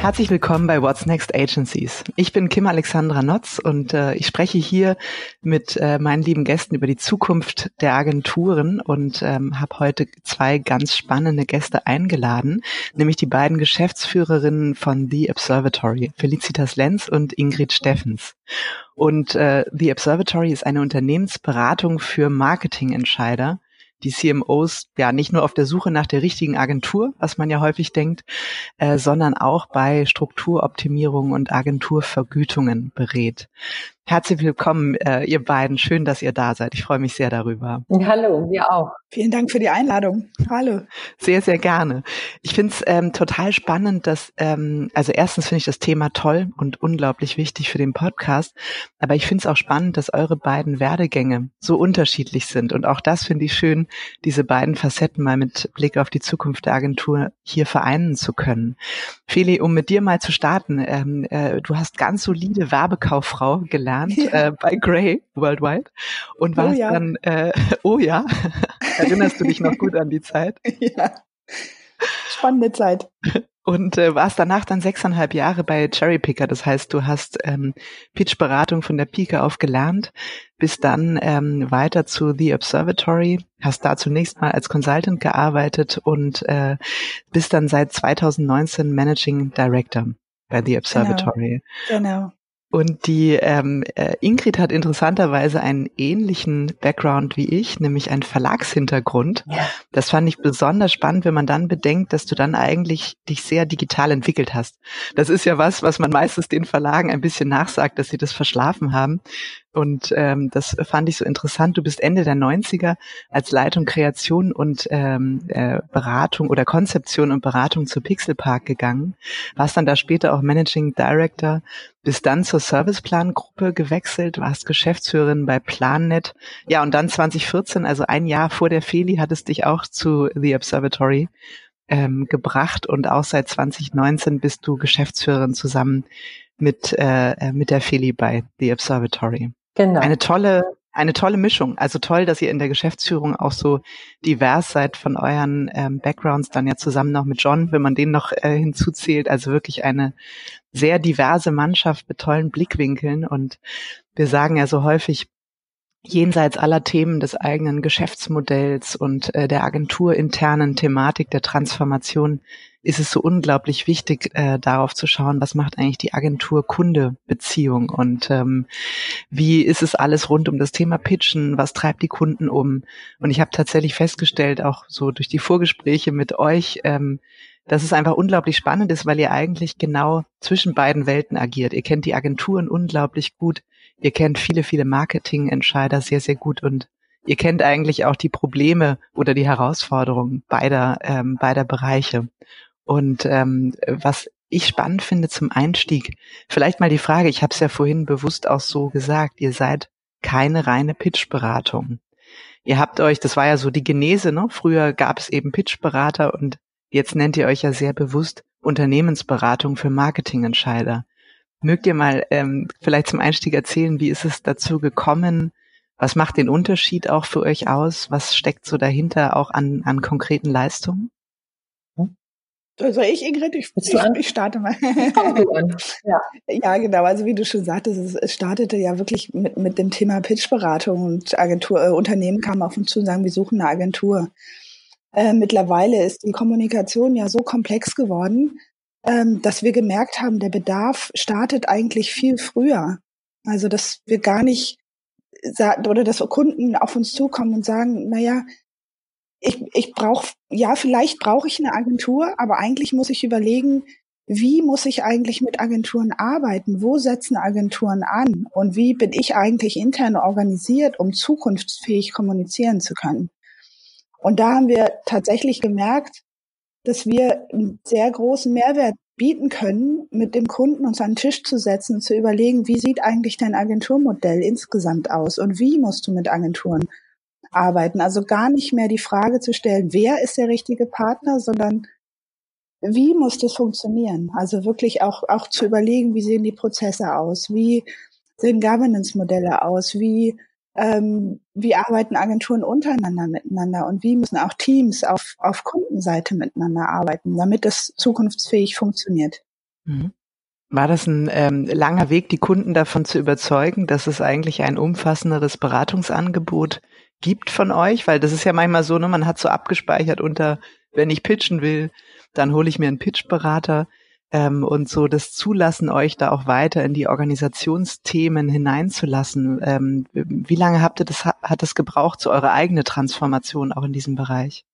Herzlich willkommen bei What's Next Agencies. Ich bin Kim Alexandra Notz und äh, ich spreche hier mit äh, meinen lieben Gästen über die Zukunft der Agenturen und ähm, habe heute zwei ganz spannende Gäste eingeladen, nämlich die beiden Geschäftsführerinnen von The Observatory, Felicitas Lenz und Ingrid Steffens. Und äh, The Observatory ist eine Unternehmensberatung für Marketingentscheider die CMOs ja nicht nur auf der Suche nach der richtigen Agentur, was man ja häufig denkt, äh, sondern auch bei Strukturoptimierung und Agenturvergütungen berät. Herzlich willkommen, äh, ihr beiden. Schön, dass ihr da seid. Ich freue mich sehr darüber. Hallo, wir auch. Vielen Dank für die Einladung. Hallo. Sehr, sehr gerne. Ich finde es ähm, total spannend, dass, ähm, also erstens finde ich das Thema toll und unglaublich wichtig für den Podcast, aber ich finde es auch spannend, dass eure beiden Werdegänge so unterschiedlich sind. Und auch das finde ich schön, diese beiden Facetten mal mit Blick auf die Zukunft der Agentur hier vereinen zu können. Feli, um mit dir mal zu starten, ähm, äh, du hast ganz solide Werbekauffrau gelernt gelernt ja. äh, bei Grey Worldwide und warst oh ja. dann, äh, oh ja, erinnerst du dich noch gut an die Zeit? Ja, spannende Zeit. Und äh, warst danach dann sechseinhalb Jahre bei Cherry Picker. Das heißt, du hast ähm, Pitch-Beratung von der Pike auf gelernt, bist dann ähm, weiter zu The Observatory, hast da zunächst mal als Consultant gearbeitet und äh, bist dann seit 2019 Managing Director bei The Observatory. Genau. genau. Und die ähm, äh, Ingrid hat interessanterweise einen ähnlichen Background wie ich, nämlich einen Verlagshintergrund. Ja. Das fand ich besonders spannend, wenn man dann bedenkt, dass du dann eigentlich dich sehr digital entwickelt hast. Das ist ja was, was man meistens den Verlagen ein bisschen nachsagt, dass sie das verschlafen haben. Und ähm, das fand ich so interessant. Du bist Ende der 90er als Leitung Kreation und ähm, äh, Beratung oder Konzeption und Beratung zu Pixel Park gegangen. Warst dann da später auch Managing Director, bist dann zur Serviceplan-Gruppe gewechselt, warst Geschäftsführerin bei PlanNet. Ja, und dann 2014, also ein Jahr vor der Feli, hattest dich auch zu The Observatory ähm, gebracht und auch seit 2019 bist du Geschäftsführerin zusammen mit, äh, äh mit der Feli bei The Observatory. Genau. Eine tolle, eine tolle Mischung. Also toll, dass ihr in der Geschäftsführung auch so divers seid von euren ähm, Backgrounds, dann ja zusammen noch mit John, wenn man den noch äh, hinzuzählt. Also wirklich eine sehr diverse Mannschaft mit tollen Blickwinkeln. Und wir sagen ja so häufig, jenseits aller Themen des eigenen Geschäftsmodells und äh, der agenturinternen Thematik der Transformation ist es so unglaublich wichtig, äh, darauf zu schauen, was macht eigentlich die Agentur-Kunde-Beziehung und ähm, wie ist es alles rund um das Thema Pitchen, was treibt die Kunden um. Und ich habe tatsächlich festgestellt, auch so durch die Vorgespräche mit euch, ähm, dass es einfach unglaublich spannend ist, weil ihr eigentlich genau zwischen beiden Welten agiert. Ihr kennt die Agenturen unglaublich gut, ihr kennt viele, viele Marketingentscheider sehr, sehr gut und ihr kennt eigentlich auch die Probleme oder die Herausforderungen beider, ähm, beider Bereiche. Und ähm, was ich spannend finde zum Einstieg, vielleicht mal die Frage, ich habe es ja vorhin bewusst auch so gesagt, ihr seid keine reine Pitchberatung. Ihr habt euch, das war ja so die Genese, ne? Früher gab es eben Pitchberater und jetzt nennt ihr euch ja sehr bewusst Unternehmensberatung für Marketingentscheider. Mögt ihr mal ähm, vielleicht zum Einstieg erzählen, wie ist es dazu gekommen? Was macht den Unterschied auch für euch aus? Was steckt so dahinter auch an, an konkreten Leistungen? Soll ich, Ingrid? Ich, ich, ich starte mal. ja. ja, genau. Also wie du schon sagtest, es, startete ja wirklich mit, mit dem Thema Pitchberatung und Agentur, äh, Unternehmen kamen auf uns zu und sagen, wir suchen eine Agentur. Äh, mittlerweile ist die Kommunikation ja so komplex geworden, ähm, dass wir gemerkt haben, der Bedarf startet eigentlich viel früher. Also dass wir gar nicht oder dass Kunden auf uns zukommen und sagen, na ja, ich, ich brauche, ja, vielleicht brauche ich eine Agentur, aber eigentlich muss ich überlegen, wie muss ich eigentlich mit Agenturen arbeiten? Wo setzen Agenturen an? Und wie bin ich eigentlich intern organisiert, um zukunftsfähig kommunizieren zu können? Und da haben wir tatsächlich gemerkt, dass wir einen sehr großen Mehrwert bieten können, mit dem Kunden uns an den Tisch zu setzen und zu überlegen, wie sieht eigentlich dein Agenturmodell insgesamt aus und wie musst du mit Agenturen arbeiten. Also gar nicht mehr die Frage zu stellen, wer ist der richtige Partner, sondern wie muss das funktionieren? Also wirklich auch, auch zu überlegen, wie sehen die Prozesse aus? Wie sehen Governance-Modelle aus? Wie, ähm, wie arbeiten Agenturen untereinander miteinander? Und wie müssen auch Teams auf, auf Kundenseite miteinander arbeiten, damit es zukunftsfähig funktioniert? Mhm. War das ein ähm, langer Weg, die Kunden davon zu überzeugen, dass es eigentlich ein umfassenderes Beratungsangebot gibt von euch? Weil das ist ja manchmal so, ne, man hat so abgespeichert unter, wenn ich pitchen will, dann hole ich mir einen Pitchberater ähm, und so das Zulassen, euch da auch weiter in die Organisationsthemen hineinzulassen. Ähm, wie lange habt ihr das, hat es gebraucht, zu eurer eigene Transformation auch in diesem Bereich?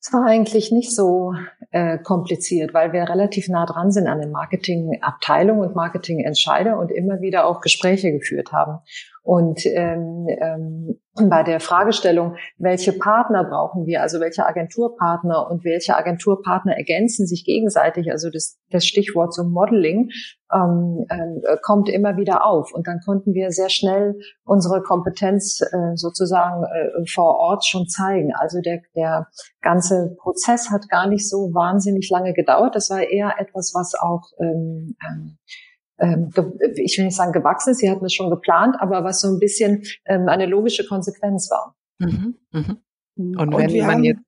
Es war eigentlich nicht so äh, kompliziert, weil wir relativ nah dran sind an den Marketingabteilungen und Marketingentscheider und immer wieder auch Gespräche geführt haben. Und ähm, ähm, bei der Fragestellung, welche Partner brauchen wir, also welche Agenturpartner und welche Agenturpartner ergänzen sich gegenseitig, also das, das Stichwort zum Modeling, ähm, äh, kommt immer wieder auf. Und dann konnten wir sehr schnell unsere Kompetenz äh, sozusagen äh, vor Ort schon zeigen. Also der, der ganze Prozess hat gar nicht so wahnsinnig lange gedauert. Das war eher etwas, was auch ähm, ähm, ich will nicht sagen gewachsen Sie hatten es schon geplant, aber was so ein bisschen ähm, eine logische Konsequenz war. Mhm, mhm. Und, Und wenn man haben, jetzt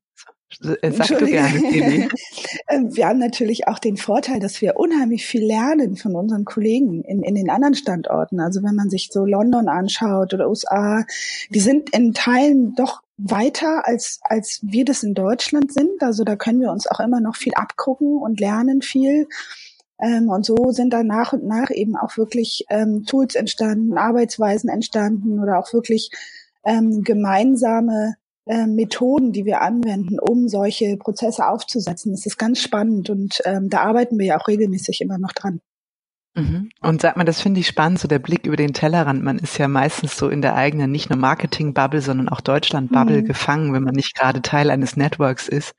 äh, Sag du gerne, ähm, Wir haben natürlich auch den Vorteil, dass wir unheimlich viel lernen von unseren Kollegen in, in den anderen Standorten. Also wenn man sich so London anschaut oder USA, die sind in Teilen doch weiter als, als wir das in Deutschland sind. Also da können wir uns auch immer noch viel abgucken und lernen viel. Ähm, und so sind dann nach und nach eben auch wirklich ähm, Tools entstanden, Arbeitsweisen entstanden oder auch wirklich ähm, gemeinsame äh, Methoden, die wir anwenden, um solche Prozesse aufzusetzen. Das ist ganz spannend und ähm, da arbeiten wir ja auch regelmäßig immer noch dran. Mhm. Und sag mal, das finde ich spannend, so der Blick über den Tellerrand. Man ist ja meistens so in der eigenen, nicht nur Marketing-Bubble, sondern auch Deutschland-Bubble mhm. gefangen, wenn man nicht gerade Teil eines Networks ist.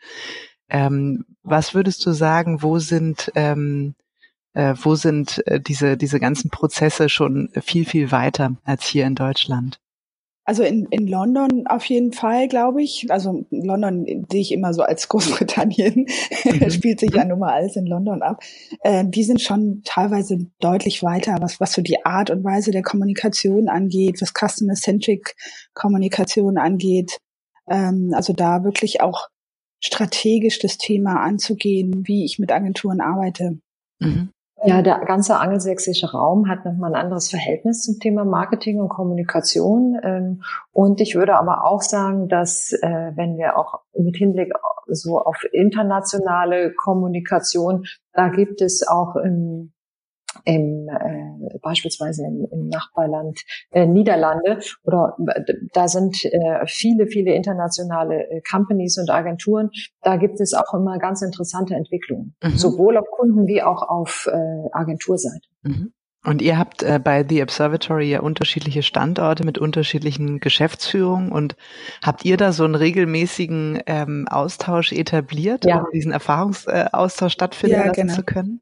Ähm, was würdest du sagen, wo sind ähm, äh, wo sind äh, diese, diese ganzen Prozesse schon viel, viel weiter als hier in Deutschland? Also in, in London auf jeden Fall, glaube ich. Also London sehe ich immer so als Großbritannien. Mhm. Spielt sich ja nun mal alles in London ab. Äh, die sind schon teilweise deutlich weiter, was, was so die Art und Weise der Kommunikation angeht, was Customer-Centric Kommunikation angeht. Ähm, also da wirklich auch strategisch das Thema anzugehen, wie ich mit Agenturen arbeite. Mhm. Ja, der ganze angelsächsische Raum hat nochmal ein anderes Verhältnis zum Thema Marketing und Kommunikation. Ähm, und ich würde aber auch sagen, dass äh, wenn wir auch mit Hinblick so auf internationale Kommunikation, da gibt es auch im, äh, beispielsweise im, im Nachbarland äh, Niederlande oder äh, da sind äh, viele, viele internationale äh, Companies und Agenturen. Da gibt es auch immer ganz interessante Entwicklungen, mhm. sowohl auf Kunden wie auch auf äh, Agenturseite. Mhm. Und ihr habt äh, bei The Observatory ja unterschiedliche Standorte mit unterschiedlichen Geschäftsführungen und habt ihr da so einen regelmäßigen ähm, Austausch etabliert, ja. um diesen Erfahrungsaustausch stattfinden ja, lassen genau. zu können?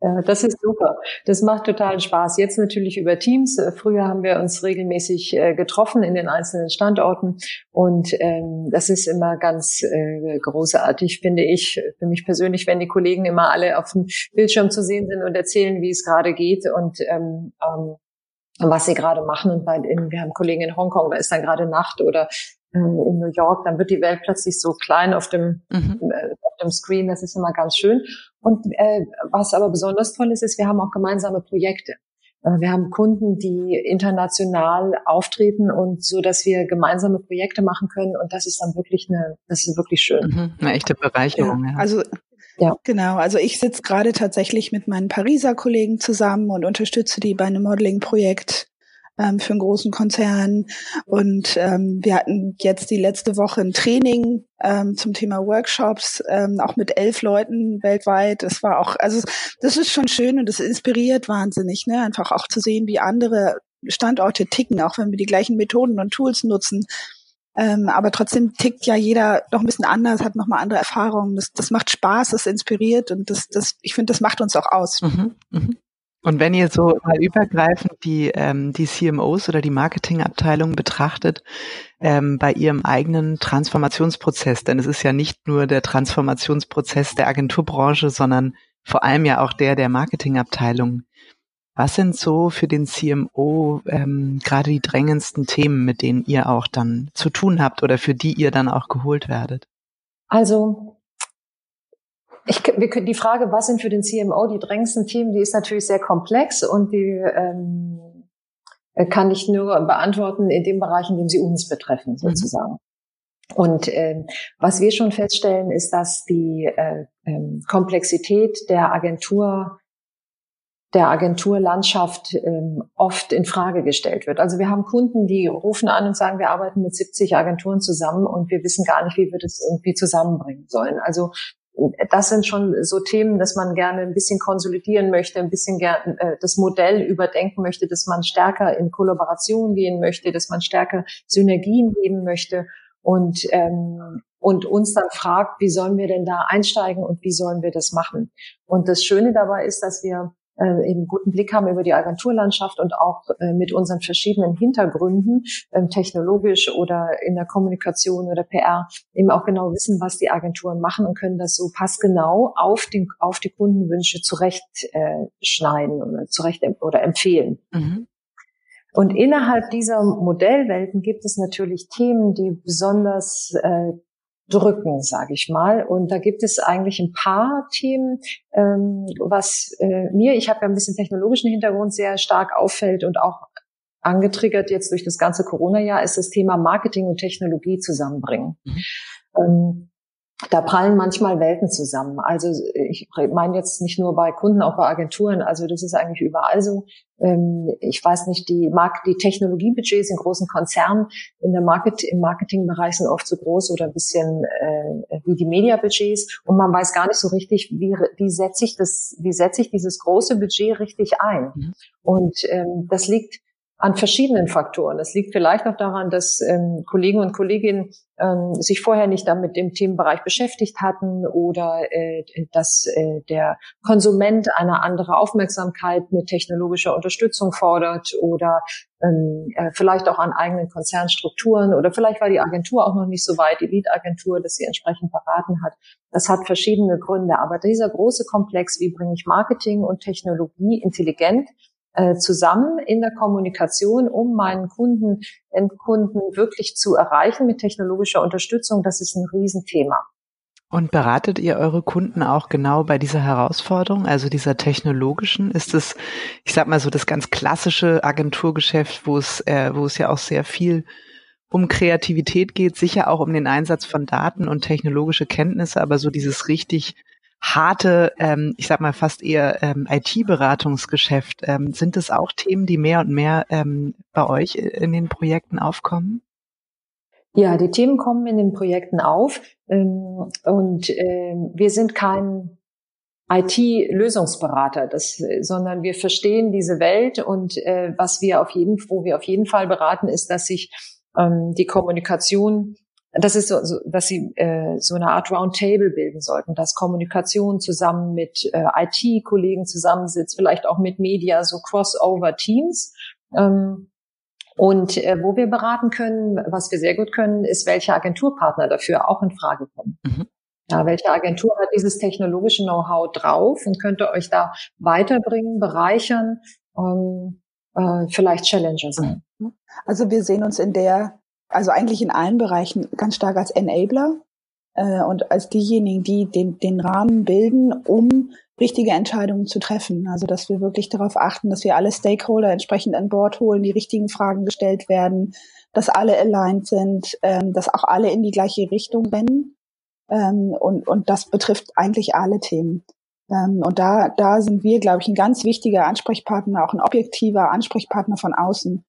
Ja, das ist super. Das macht totalen Spaß. Jetzt natürlich über Teams. Äh, früher haben wir uns regelmäßig äh, getroffen in den einzelnen Standorten und ähm, das ist immer ganz äh, großartig, finde ich. Für mich persönlich, wenn die Kollegen immer alle auf dem Bildschirm zu sehen sind und erzählen, wie es gerade geht und ähm, ähm, was sie gerade machen. Und bei, in, wir haben Kollegen in Hongkong, da ist dann gerade Nacht oder äh, in New York, dann wird die Welt plötzlich so klein auf dem, mhm. Auf dem Screen. Das ist immer ganz schön. Und äh, was aber besonders toll ist, ist, wir haben auch gemeinsame Projekte. Äh, wir haben Kunden, die international auftreten und so, dass wir gemeinsame Projekte machen können. Und das ist dann wirklich eine, das ist wirklich schön. Mhm, eine echte Bereicherung. Ja. Ja. Also ja. Genau, also ich sitze gerade tatsächlich mit meinen Pariser Kollegen zusammen und unterstütze die bei einem Modeling-Projekt ähm, für einen großen Konzern. Und ähm, wir hatten jetzt die letzte Woche ein Training ähm, zum Thema Workshops, ähm, auch mit elf Leuten weltweit. Das war auch, also das ist schon schön und das inspiriert wahnsinnig, ne? Einfach auch zu sehen, wie andere Standorte ticken, auch wenn wir die gleichen Methoden und Tools nutzen. Ähm, aber trotzdem tickt ja jeder noch ein bisschen anders, hat nochmal andere Erfahrungen. Das, das macht Spaß, das inspiriert und das, das, ich finde, das macht uns auch aus. Mhm, mh. Und wenn ihr so mal übergreifend die, ähm, die CMOs oder die Marketingabteilung betrachtet, ähm, bei ihrem eigenen Transformationsprozess, denn es ist ja nicht nur der Transformationsprozess der Agenturbranche, sondern vor allem ja auch der der Marketingabteilung. Was sind so für den CMO ähm, gerade die drängendsten Themen, mit denen ihr auch dann zu tun habt oder für die ihr dann auch geholt werdet? Also ich, wir, die Frage, was sind für den CMO die drängendsten Themen, die ist natürlich sehr komplex und die ähm, kann ich nur beantworten in dem Bereich, in dem sie uns betreffen, mhm. sozusagen. Mhm. Und äh, was wir schon feststellen, ist, dass die äh, äh, Komplexität der Agentur der Agenturlandschaft ähm, oft in Frage gestellt wird. Also wir haben Kunden, die rufen an und sagen, wir arbeiten mit 70 Agenturen zusammen und wir wissen gar nicht, wie wir das irgendwie zusammenbringen sollen. Also das sind schon so Themen, dass man gerne ein bisschen konsolidieren möchte, ein bisschen gerne äh, das Modell überdenken möchte, dass man stärker in Kollaboration gehen möchte, dass man stärker Synergien geben möchte und ähm, und uns dann fragt, wie sollen wir denn da einsteigen und wie sollen wir das machen? Und das Schöne dabei ist, dass wir äh, eben guten Blick haben über die Agenturlandschaft und auch äh, mit unseren verschiedenen Hintergründen, ähm, technologisch oder in der Kommunikation oder PR, eben auch genau wissen, was die Agenturen machen und können das so passgenau auf, den, auf die Kundenwünsche zurechtschneiden äh, oder zurecht oder empfehlen. Mhm. Und innerhalb dieser Modellwelten gibt es natürlich Themen, die besonders äh, drücken, sage ich mal. Und da gibt es eigentlich ein paar Themen, ähm, was äh, mir, ich habe ja ein bisschen technologischen Hintergrund, sehr stark auffällt und auch angetriggert jetzt durch das ganze Corona-Jahr, ist das Thema Marketing und Technologie zusammenbringen. Mhm. Ähm, da prallen manchmal Welten zusammen. Also ich meine jetzt nicht nur bei Kunden, auch bei Agenturen. Also das ist eigentlich überall so. Ähm, ich weiß nicht, die Markt, die Technologiebudgets in großen Konzernen in der Market, im Marketingbereich sind oft so groß oder ein bisschen äh, wie die Mediabudgets und man weiß gar nicht so richtig, wie, wie setze ich das, wie setze ich dieses große Budget richtig ein. Mhm. Und ähm, das liegt an verschiedenen Faktoren. Es liegt vielleicht auch daran, dass ähm, Kollegen und Kolleginnen ähm, sich vorher nicht damit dem Themenbereich beschäftigt hatten oder äh, dass äh, der Konsument eine andere Aufmerksamkeit mit technologischer Unterstützung fordert oder ähm, äh, vielleicht auch an eigenen Konzernstrukturen oder vielleicht war die Agentur auch noch nicht so weit, die Lead-Agentur, dass sie entsprechend beraten hat. Das hat verschiedene Gründe. Aber dieser große Komplex, wie bringe ich Marketing und Technologie intelligent zusammen in der Kommunikation, um meinen Kunden, Endkunden wirklich zu erreichen mit technologischer Unterstützung. Das ist ein Riesenthema. Und beratet ihr eure Kunden auch genau bei dieser Herausforderung, also dieser technologischen? Ist es, ich sag mal so, das ganz klassische Agenturgeschäft, wo es, äh, wo es ja auch sehr viel um Kreativität geht, sicher auch um den Einsatz von Daten und technologische Kenntnisse, aber so dieses richtig harte, ähm, ich sag mal fast eher ähm, IT-Beratungsgeschäft. Ähm, sind das auch Themen, die mehr und mehr ähm, bei euch in den Projekten aufkommen? Ja, die Themen kommen in den Projekten auf ähm, und äh, wir sind kein IT-Lösungsberater, das, sondern wir verstehen diese Welt und äh, was wir auf jeden, wo wir auf jeden Fall beraten, ist, dass sich ähm, die Kommunikation das ist so, so dass sie äh, so eine Art Roundtable bilden sollten, dass Kommunikation zusammen mit äh, IT-Kollegen zusammensitzt, vielleicht auch mit Media, so Crossover-Teams. Ähm, und äh, wo wir beraten können, was wir sehr gut können, ist, welche Agenturpartner dafür auch in Frage kommen. Mhm. Ja, welche Agentur hat dieses technologische Know-how drauf und könnte euch da weiterbringen, bereichern, ähm, äh, vielleicht Challenger sein. Also wir sehen uns in der also eigentlich in allen Bereichen ganz stark als Enabler äh, und als diejenigen, die den, den Rahmen bilden, um richtige Entscheidungen zu treffen. Also dass wir wirklich darauf achten, dass wir alle Stakeholder entsprechend an Bord holen, die richtigen Fragen gestellt werden, dass alle aligned sind, ähm, dass auch alle in die gleiche Richtung rennen. Ähm, und, und das betrifft eigentlich alle Themen. Ähm, und da, da sind wir, glaube ich, ein ganz wichtiger Ansprechpartner, auch ein objektiver Ansprechpartner von außen.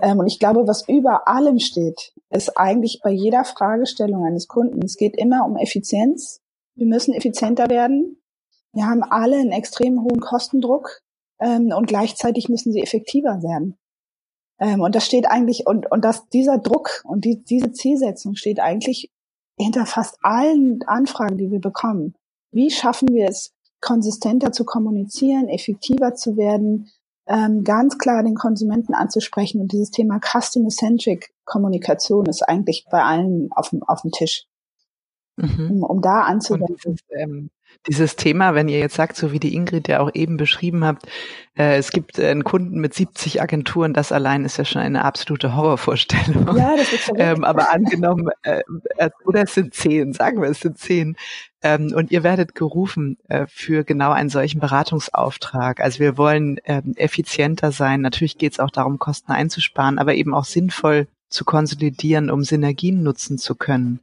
Ähm, und ich glaube, was über allem steht, ist eigentlich bei jeder Fragestellung eines Kunden, es geht immer um Effizienz. Wir müssen effizienter werden. Wir haben alle einen extrem hohen Kostendruck ähm, und gleichzeitig müssen sie effektiver werden. Ähm, und das steht eigentlich, und, und dass dieser Druck und die, diese Zielsetzung steht eigentlich hinter fast allen Anfragen, die wir bekommen. Wie schaffen wir es, konsistenter zu kommunizieren, effektiver zu werden, ähm, ganz klar den Konsumenten anzusprechen. Und dieses Thema Customer-Centric Kommunikation ist eigentlich bei allen auf dem, auf dem Tisch. Mhm. Um, um da anzuwenden. Ähm, dieses Thema, wenn ihr jetzt sagt, so wie die Ingrid ja auch eben beschrieben habt, äh, es gibt einen Kunden mit 70 Agenturen, das allein ist ja schon eine absolute Horrorvorstellung. Ja, das ist ähm, Aber angenommen, äh, äh, oder es sind zehn, sagen wir, es sind zehn. Ähm, und ihr werdet gerufen äh, für genau einen solchen Beratungsauftrag. Also wir wollen ähm, effizienter sein. Natürlich geht es auch darum, Kosten einzusparen, aber eben auch sinnvoll zu konsolidieren, um Synergien nutzen zu können.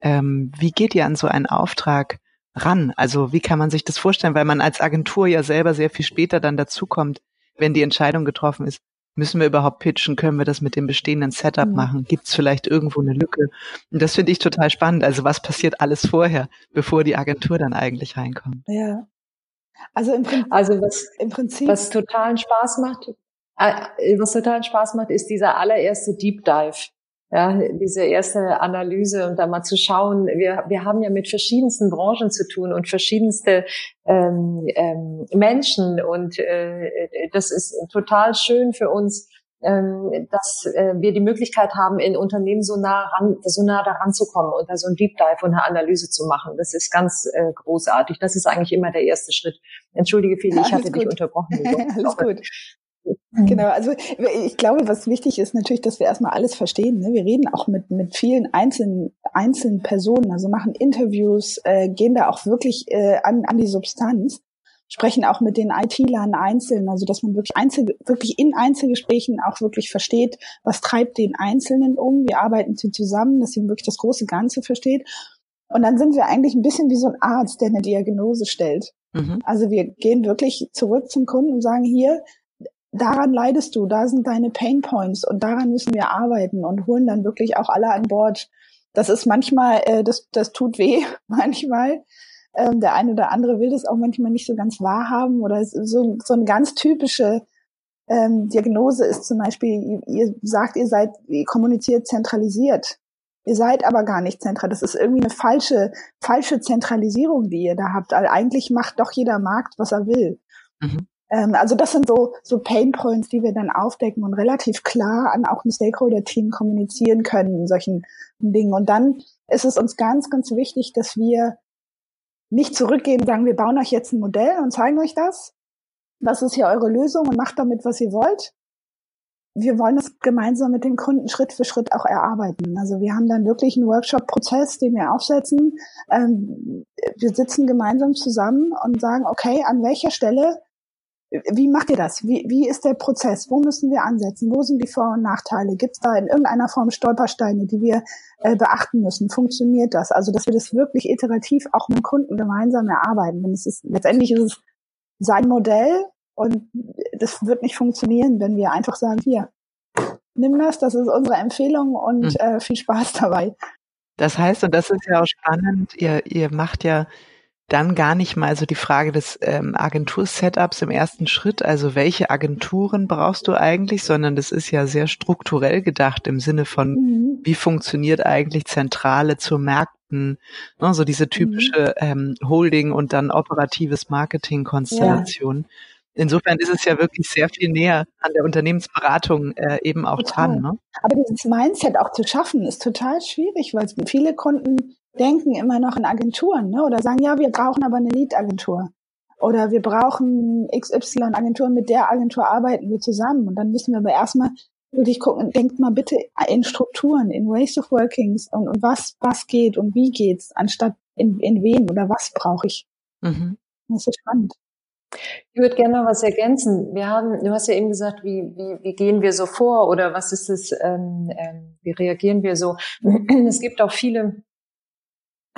Ähm, wie geht ihr an so einen Auftrag ran? Also wie kann man sich das vorstellen? Weil man als Agentur ja selber sehr viel später dann dazukommt, wenn die Entscheidung getroffen ist. Müssen wir überhaupt pitchen? Können wir das mit dem bestehenden Setup mhm. machen? Gibt es vielleicht irgendwo eine Lücke? Und das finde ich total spannend. Also was passiert alles vorher, bevor die Agentur dann eigentlich reinkommt? Ja. Also im, Prinzip, also was, im Prinzip, was totalen Spaß macht, äh, was totalen Spaß macht, ist dieser allererste Deep Dive ja, diese erste Analyse und da mal zu schauen, wir, wir haben ja mit verschiedensten Branchen zu tun und verschiedenste ähm, ähm, Menschen und äh, das ist total schön für uns, ähm, dass äh, wir die Möglichkeit haben, in Unternehmen so nah ran, so nah daran zu kommen und da so ein Deep Dive und eine Analyse zu machen. Das ist ganz äh, großartig. Das ist eigentlich immer der erste Schritt. Entschuldige, Feli, ich hatte gut. dich unterbrochen. Alles gut. Genau, also ich glaube, was wichtig ist natürlich, dass wir erstmal alles verstehen. Ne? Wir reden auch mit, mit vielen einzelnen, einzelnen Personen, also machen Interviews, äh, gehen da auch wirklich äh, an, an die Substanz, sprechen auch mit den IT-Lern einzeln, also dass man wirklich, Einzel, wirklich in Einzelgesprächen auch wirklich versteht, was treibt den Einzelnen um, wie arbeiten sie zusammen, dass sie wirklich das große Ganze versteht. Und dann sind wir eigentlich ein bisschen wie so ein Arzt, der eine Diagnose stellt. Mhm. Also wir gehen wirklich zurück zum Kunden und sagen hier, daran leidest du, da sind deine Pain Points und daran müssen wir arbeiten und holen dann wirklich auch alle an Bord. Das ist manchmal, äh, das, das tut weh, manchmal. Ähm, der eine oder andere will das auch manchmal nicht so ganz wahrhaben oder so, so eine ganz typische ähm, Diagnose ist zum Beispiel, ihr sagt, ihr seid, ihr kommuniziert zentralisiert. Ihr seid aber gar nicht zentral. Das ist irgendwie eine falsche, falsche Zentralisierung, die ihr da habt. Also eigentlich macht doch jeder Markt, was er will. Mhm. Ähm, also das sind so, so Pain Points, die wir dann aufdecken und relativ klar an auch ein Stakeholder-Team kommunizieren können in solchen Dingen. Und dann ist es uns ganz, ganz wichtig, dass wir nicht zurückgehen und sagen, wir bauen euch jetzt ein Modell und zeigen euch das. Das ist hier eure Lösung und macht damit, was ihr wollt. Wir wollen das gemeinsam mit den Kunden Schritt für Schritt auch erarbeiten. Also wir haben dann wirklich einen Workshop-Prozess, den wir aufsetzen. Ähm, wir sitzen gemeinsam zusammen und sagen, okay, an welcher Stelle wie macht ihr das? Wie, wie ist der Prozess? Wo müssen wir ansetzen? Wo sind die Vor- und Nachteile? Gibt es da in irgendeiner Form Stolpersteine, die wir äh, beachten müssen? Funktioniert das? Also, dass wir das wirklich iterativ auch mit dem Kunden gemeinsam erarbeiten. Denn es ist, letztendlich ist es sein Modell und das wird nicht funktionieren, wenn wir einfach sagen, hier, nimm das, das ist unsere Empfehlung und hm. äh, viel Spaß dabei. Das heißt, und das ist ja auch spannend, ihr, ihr macht ja dann gar nicht mal so die Frage des ähm, Agentur-Setups im ersten Schritt, also welche Agenturen brauchst du eigentlich, sondern das ist ja sehr strukturell gedacht im Sinne von, mhm. wie funktioniert eigentlich Zentrale zu Märkten, ne, so diese typische mhm. ähm, Holding und dann operatives Marketing-Konstellation. Ja. Insofern ist es ja wirklich sehr viel näher an der Unternehmensberatung äh, eben auch total. dran. Ne? Aber dieses Mindset auch zu schaffen, ist total schwierig, weil viele Kunden denken immer noch in Agenturen ne? oder sagen, ja, wir brauchen aber eine Lead-Agentur. Oder wir brauchen XY-Agentur, mit der Agentur arbeiten wir zusammen. Und dann müssen wir aber erstmal wirklich gucken, denkt mal bitte in Strukturen, in Ways of Workings und, und was, was geht und wie geht's, anstatt in, in wen oder was brauche ich. Mhm. Das ist spannend. Ich würde gerne noch was ergänzen. Wir haben, du hast ja eben gesagt, wie, wie, wie gehen wir so vor oder was ist es, ähm, ähm, wie reagieren wir so? Es gibt auch viele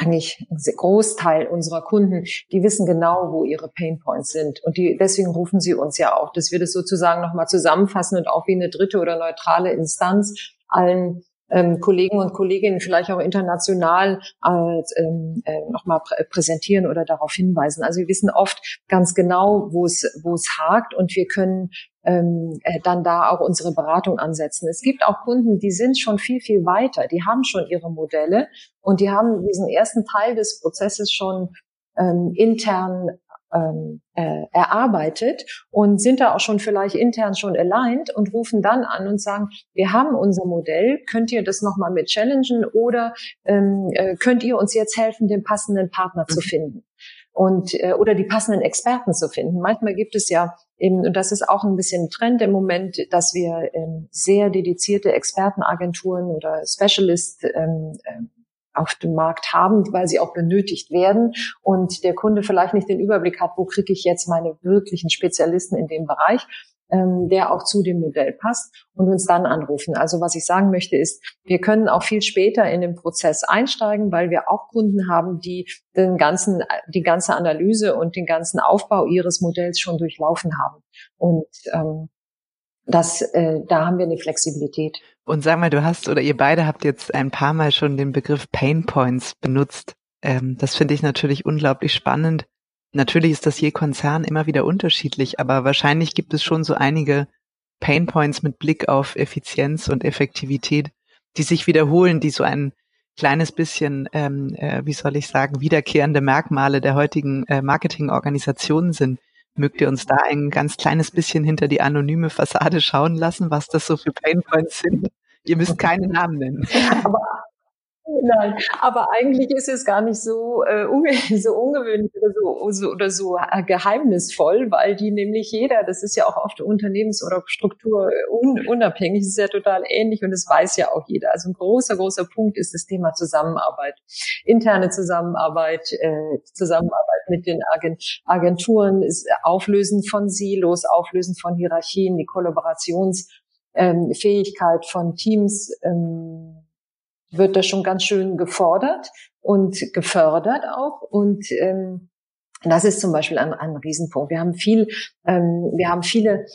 eigentlich ein Großteil unserer Kunden, die wissen genau, wo ihre Painpoints sind. Und die, deswegen rufen sie uns ja auch, dass wir das sozusagen nochmal zusammenfassen und auch wie eine dritte oder neutrale Instanz allen ähm, Kollegen und Kolleginnen vielleicht auch international äh, ähm, äh, nochmal prä präsentieren oder darauf hinweisen. Also wir wissen oft ganz genau, wo es wo es hakt und wir können ähm, äh, dann da auch unsere Beratung ansetzen. Es gibt auch Kunden, die sind schon viel, viel weiter. Die haben schon ihre Modelle und die haben diesen ersten Teil des Prozesses schon ähm, intern ähm, äh, erarbeitet und sind da auch schon vielleicht intern schon aligned und rufen dann an und sagen, wir haben unser Modell, könnt ihr das nochmal mit challengen oder ähm, äh, könnt ihr uns jetzt helfen, den passenden Partner mhm. zu finden? und äh, oder die passenden Experten zu finden. Manchmal gibt es ja eben, und das ist auch ein bisschen ein Trend im Moment, dass wir ähm, sehr dedizierte Expertenagenturen oder Specialist ähm, ähm, auf dem Markt haben, weil sie auch benötigt werden und der Kunde vielleicht nicht den Überblick hat, wo kriege ich jetzt meine wirklichen Spezialisten in dem Bereich ähm, der auch zu dem Modell passt und uns dann anrufen. Also was ich sagen möchte ist, wir können auch viel später in den Prozess einsteigen, weil wir auch Kunden haben, die den ganzen, die ganze Analyse und den ganzen Aufbau ihres Modells schon durchlaufen haben. Und ähm, das, äh, da haben wir eine Flexibilität. Und sag mal, du hast oder ihr beide habt jetzt ein paar Mal schon den Begriff Pain Points benutzt. Ähm, das finde ich natürlich unglaublich spannend. Natürlich ist das je Konzern immer wieder unterschiedlich, aber wahrscheinlich gibt es schon so einige Pain Points mit Blick auf Effizienz und Effektivität, die sich wiederholen, die so ein kleines bisschen, ähm, äh, wie soll ich sagen, wiederkehrende Merkmale der heutigen äh, Marketingorganisationen sind. Mögt ihr uns da ein ganz kleines bisschen hinter die anonyme Fassade schauen lassen, was das so für Pain Points sind? Ihr müsst keine Namen nennen. Aber Nein, aber eigentlich ist es gar nicht so, äh, unge so ungewöhnlich oder so, so, oder so äh, geheimnisvoll, weil die nämlich jeder, das ist ja auch oft Unternehmens- oder Struktur un unabhängig, ist ja total ähnlich und das weiß ja auch jeder. Also ein großer, großer Punkt ist das Thema Zusammenarbeit, interne Zusammenarbeit, äh, Zusammenarbeit mit den Agent Agenturen, ist Auflösen von Silos, Auflösen von Hierarchien, die Kollaborationsfähigkeit ähm, von Teams, ähm, wird da schon ganz schön gefordert und gefördert auch. Und ähm, das ist zum Beispiel ein, ein Riesenpunkt. Wir haben viel, ähm, wir haben viele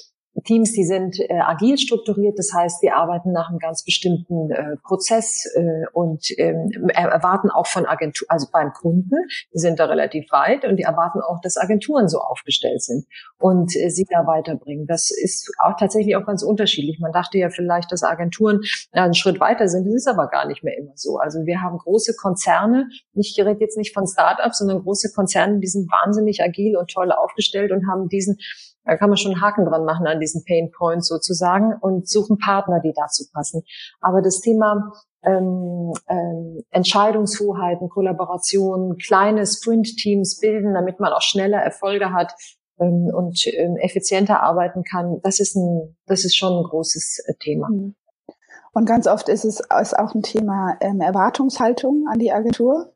Teams, die sind äh, agil strukturiert, das heißt, die arbeiten nach einem ganz bestimmten äh, Prozess äh, und ähm, erwarten auch von Agenturen, also beim Kunden, die sind da relativ weit und die erwarten auch, dass Agenturen so aufgestellt sind und äh, sie da weiterbringen. Das ist auch tatsächlich auch ganz unterschiedlich. Man dachte ja vielleicht, dass Agenturen einen Schritt weiter sind, das ist aber gar nicht mehr immer so. Also wir haben große Konzerne, ich rede jetzt nicht von Startups, sondern große Konzerne, die sind wahnsinnig agil und toll aufgestellt und haben diesen da kann man schon einen Haken dran machen an diesen Pain Points sozusagen und suchen Partner, die dazu passen. Aber das Thema ähm, ähm, Entscheidungshoheiten, Kollaboration, kleine Sprint-Teams bilden, damit man auch schneller Erfolge hat ähm, und ähm, effizienter arbeiten kann, das ist ein, das ist schon ein großes äh, Thema. Mhm. Und ganz oft ist es ist auch ein Thema ähm, Erwartungshaltung an die Agentur.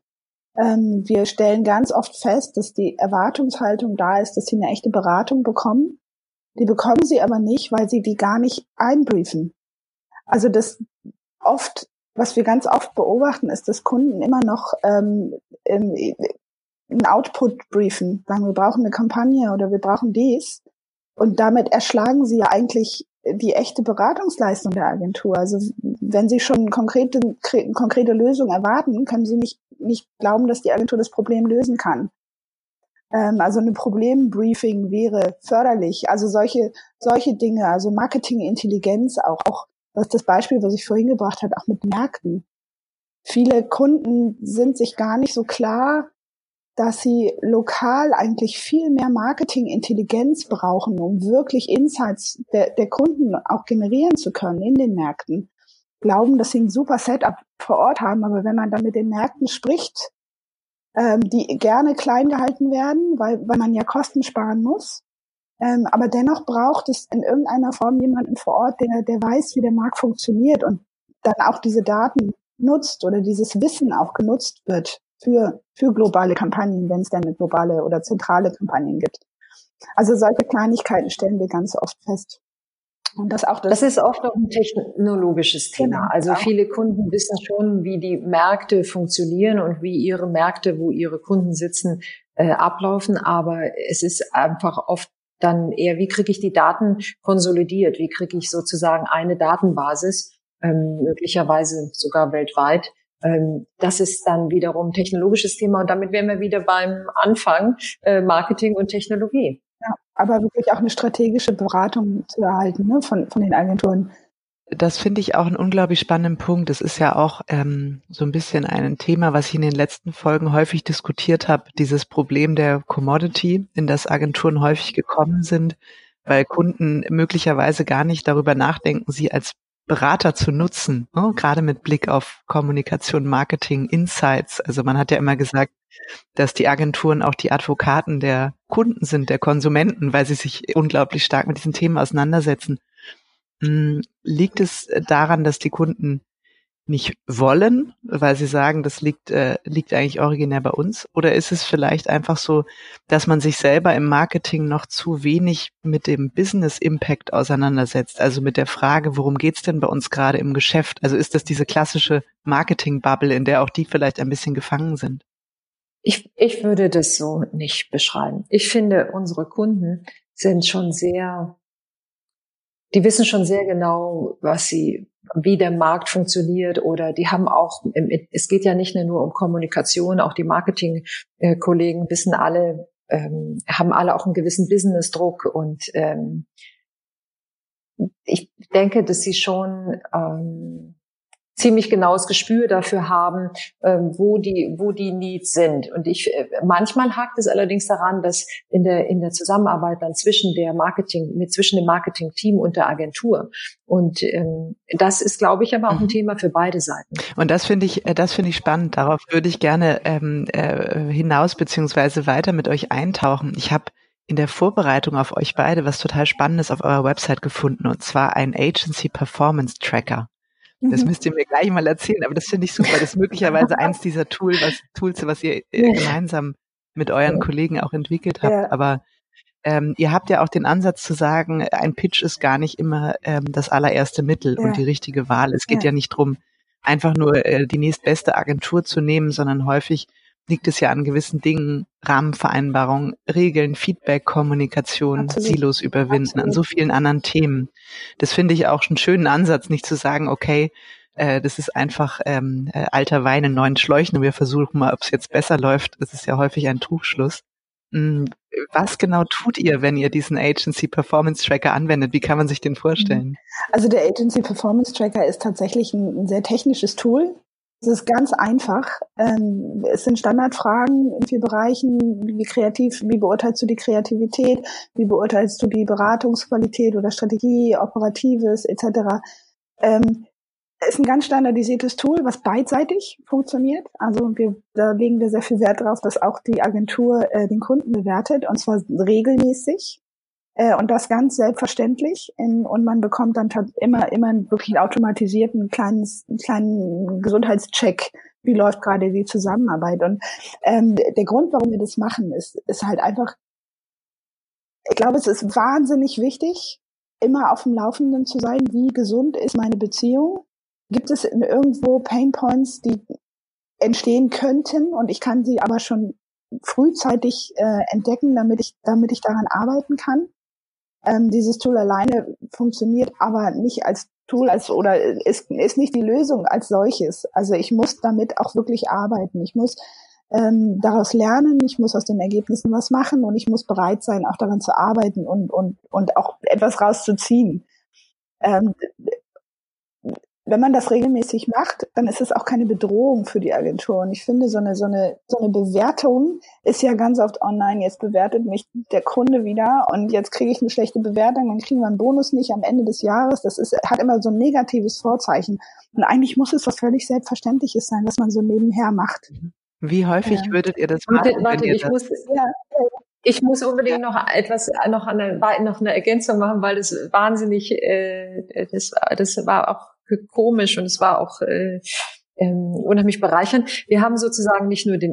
Ähm, wir stellen ganz oft fest, dass die Erwartungshaltung da ist, dass sie eine echte Beratung bekommen. Die bekommen sie aber nicht, weil sie die gar nicht einbriefen. Also das oft, was wir ganz oft beobachten, ist, dass Kunden immer noch ähm, einen Output briefen, sagen, wir brauchen eine Kampagne oder wir brauchen dies. Und damit erschlagen sie ja eigentlich die echte Beratungsleistung der Agentur. Also wenn Sie schon konkrete, konkrete Lösungen erwarten, können Sie nicht, nicht glauben, dass die Agentur das Problem lösen kann. Ähm, also eine Problembriefing wäre förderlich. Also solche, solche Dinge, also Marketingintelligenz auch, auch was das Beispiel, was ich vorhin gebracht habe, auch mit Märkten. Viele Kunden sind sich gar nicht so klar, dass sie lokal eigentlich viel mehr Marketingintelligenz brauchen, um wirklich Insights der, der Kunden auch generieren zu können in den Märkten. Glauben, dass sie ein super Setup vor Ort haben, aber wenn man dann mit den Märkten spricht, ähm, die gerne klein gehalten werden, weil, weil man ja Kosten sparen muss, ähm, aber dennoch braucht es in irgendeiner Form jemanden vor Ort, der, der weiß, wie der Markt funktioniert und dann auch diese Daten nutzt oder dieses Wissen auch genutzt wird für, für globale Kampagnen, wenn es denn eine globale oder zentrale Kampagnen gibt. Also solche Kleinigkeiten stellen wir ganz oft fest. Und das auch das, das ist oft auch ein technologisches Thema. Genau, also auch. viele Kunden wissen schon, wie die Märkte funktionieren und wie ihre Märkte, wo ihre Kunden sitzen, äh, ablaufen. Aber es ist einfach oft dann eher, wie kriege ich die Daten konsolidiert? Wie kriege ich sozusagen eine Datenbasis, ähm, möglicherweise sogar weltweit, das ist dann wiederum technologisches Thema und damit wären wir wieder beim Anfang äh, Marketing und Technologie. Ja, aber wirklich auch eine strategische Beratung zu erhalten ne, von, von den Agenturen. Das finde ich auch einen unglaublich spannenden Punkt. Das ist ja auch ähm, so ein bisschen ein Thema, was ich in den letzten Folgen häufig diskutiert habe, dieses Problem der Commodity, in das Agenturen häufig gekommen sind, weil Kunden möglicherweise gar nicht darüber nachdenken, sie als Berater zu nutzen, ne? gerade mit Blick auf Kommunikation, Marketing, Insights. Also man hat ja immer gesagt, dass die Agenturen auch die Advokaten der Kunden sind, der Konsumenten, weil sie sich unglaublich stark mit diesen Themen auseinandersetzen. Hm, liegt es daran, dass die Kunden nicht wollen, weil sie sagen, das liegt, äh, liegt eigentlich originär bei uns? Oder ist es vielleicht einfach so, dass man sich selber im Marketing noch zu wenig mit dem Business Impact auseinandersetzt? Also mit der Frage, worum geht's denn bei uns gerade im Geschäft? Also ist das diese klassische Marketing-Bubble, in der auch die vielleicht ein bisschen gefangen sind? Ich, ich würde das so nicht beschreiben. Ich finde, unsere Kunden sind schon sehr, die wissen schon sehr genau, was sie wie der Markt funktioniert oder die haben auch, es geht ja nicht nur um Kommunikation, auch die Marketing-Kollegen wissen alle, ähm, haben alle auch einen gewissen Business-Druck und ähm, ich denke, dass sie schon ähm, ziemlich genaues Gespür dafür haben, ähm, wo die wo die Needs sind. Und ich äh, manchmal hakt es allerdings daran, dass in der in der Zusammenarbeit dann zwischen der Marketing mit zwischen dem Marketing-Team und der Agentur. Und ähm, das ist, glaube ich, aber auch ein mhm. Thema für beide Seiten. Und das finde ich äh, das finde ich spannend. Darauf würde ich gerne ähm, äh, hinaus beziehungsweise weiter mit euch eintauchen. Ich habe in der Vorbereitung auf euch beide was total Spannendes auf eurer Website gefunden und zwar ein Agency Performance Tracker. Das mhm. müsst ihr mir gleich mal erzählen, aber das finde ich super. Das ist möglicherweise eins dieser Tool, was, Tools, was ihr äh, gemeinsam mit euren Kollegen auch entwickelt habt. Ja. Aber ähm, ihr habt ja auch den Ansatz zu sagen, ein Pitch ist gar nicht immer ähm, das allererste Mittel ja. und die richtige Wahl. Es geht ja, ja nicht drum, einfach nur äh, die nächstbeste Agentur zu nehmen, sondern häufig liegt es ja an gewissen Dingen, Rahmenvereinbarungen, Regeln, Feedback, Kommunikation, Absolut. Silos überwinden, Absolut. an so vielen anderen Themen. Das finde ich auch einen schönen Ansatz, nicht zu sagen, okay, äh, das ist einfach ähm, äh, alter Wein in neuen Schläuchen und wir versuchen mal, ob es jetzt besser läuft. Das ist ja häufig ein Trugschluss. Hm, was genau tut ihr, wenn ihr diesen Agency Performance Tracker anwendet? Wie kann man sich den vorstellen? Also der Agency Performance Tracker ist tatsächlich ein, ein sehr technisches Tool, es ist ganz einfach. Ähm, es sind Standardfragen in vier Bereichen. Wie kreativ, wie beurteilst du die Kreativität? Wie beurteilst du die Beratungsqualität oder Strategie, Operatives etc.? Ähm, ist ein ganz standardisiertes Tool, was beidseitig funktioniert. Also wir, da legen wir sehr viel Wert darauf, dass auch die Agentur äh, den Kunden bewertet und zwar regelmäßig. Äh, und das ganz selbstverständlich. In, und man bekommt dann immer, immer wirklich einen automatisierten kleinen, kleinen Gesundheitscheck. Wie läuft gerade die Zusammenarbeit? Und ähm, der Grund, warum wir das machen, ist, ist halt einfach, ich glaube, es ist wahnsinnig wichtig, immer auf dem Laufenden zu sein, wie gesund ist meine Beziehung. Gibt es irgendwo Pain Points, die entstehen könnten und ich kann sie aber schon frühzeitig äh, entdecken, damit ich, damit ich daran arbeiten kann. Ähm, dieses Tool alleine funktioniert aber nicht als Tool als oder ist, ist nicht die Lösung als solches. Also ich muss damit auch wirklich arbeiten. Ich muss ähm, daraus lernen, ich muss aus den Ergebnissen was machen und ich muss bereit sein, auch daran zu arbeiten und, und, und auch etwas rauszuziehen. Ähm, wenn man das regelmäßig macht, dann ist es auch keine Bedrohung für die Agentur. Und ich finde, so eine, so eine, so eine Bewertung ist ja ganz oft online. Jetzt bewertet mich der Kunde wieder und jetzt kriege ich eine schlechte Bewertung, dann kriegen wir einen Bonus nicht am Ende des Jahres. Das ist, hat immer so ein negatives Vorzeichen. Und eigentlich muss es was völlig Selbstverständliches sein, was man so nebenher macht. Wie häufig ja. würdet ihr das machen? Warte, warte ich, das muss, ja, ich muss unbedingt noch etwas, noch eine, noch eine Ergänzung machen, weil das wahnsinnig, äh, das, das war auch komisch und es war auch äh, ähm, unheimlich bereichernd. Wir haben sozusagen nicht nur den,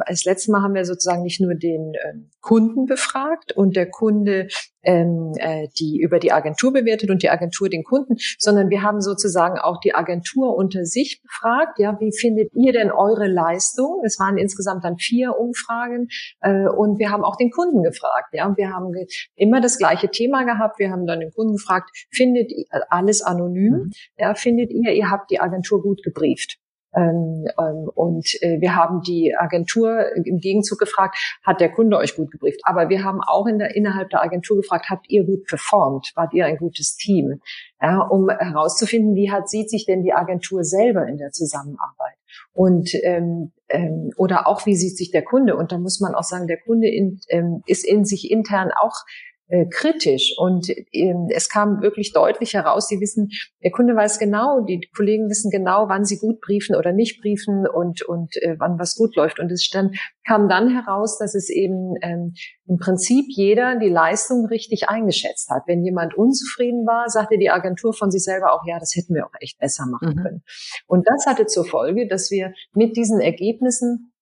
als letztes Mal haben wir sozusagen nicht nur den ähm, Kunden befragt und der Kunde ähm, äh, die über die Agentur bewertet und die Agentur den Kunden, sondern wir haben sozusagen auch die Agentur unter sich befragt. Ja, wie findet ihr denn eure Leistung? Es waren insgesamt dann vier Umfragen äh, und wir haben auch den Kunden gefragt. Ja, und wir haben immer das gleiche Thema gehabt. Wir haben dann den Kunden gefragt: Findet ihr alles anonym? Mhm. Ja, findet ihr, ihr habt die Agentur gut gebrieft? Ähm, ähm, und äh, wir haben die Agentur im Gegenzug gefragt, hat der Kunde euch gut gebrieft? Aber wir haben auch in der, innerhalb der Agentur gefragt, habt ihr gut performt? Wart ihr ein gutes Team? Ja, um herauszufinden, wie hat, sieht sich denn die Agentur selber in der Zusammenarbeit? Und ähm, ähm, oder auch wie sieht sich der Kunde? Und da muss man auch sagen, der Kunde in, ähm, ist in sich intern auch äh, kritisch und äh, es kam wirklich deutlich heraus, sie wissen, der Kunde weiß genau, die Kollegen wissen genau, wann sie gut briefen oder nicht briefen und, und äh, wann was gut läuft. Und es dann, kam dann heraus, dass es eben ähm, im Prinzip jeder die Leistung richtig eingeschätzt hat. Wenn jemand unzufrieden war, sagte die Agentur von sich selber auch, ja, das hätten wir auch echt besser machen mhm. können. Und das hatte zur Folge, dass wir mit diesen Ergebnissen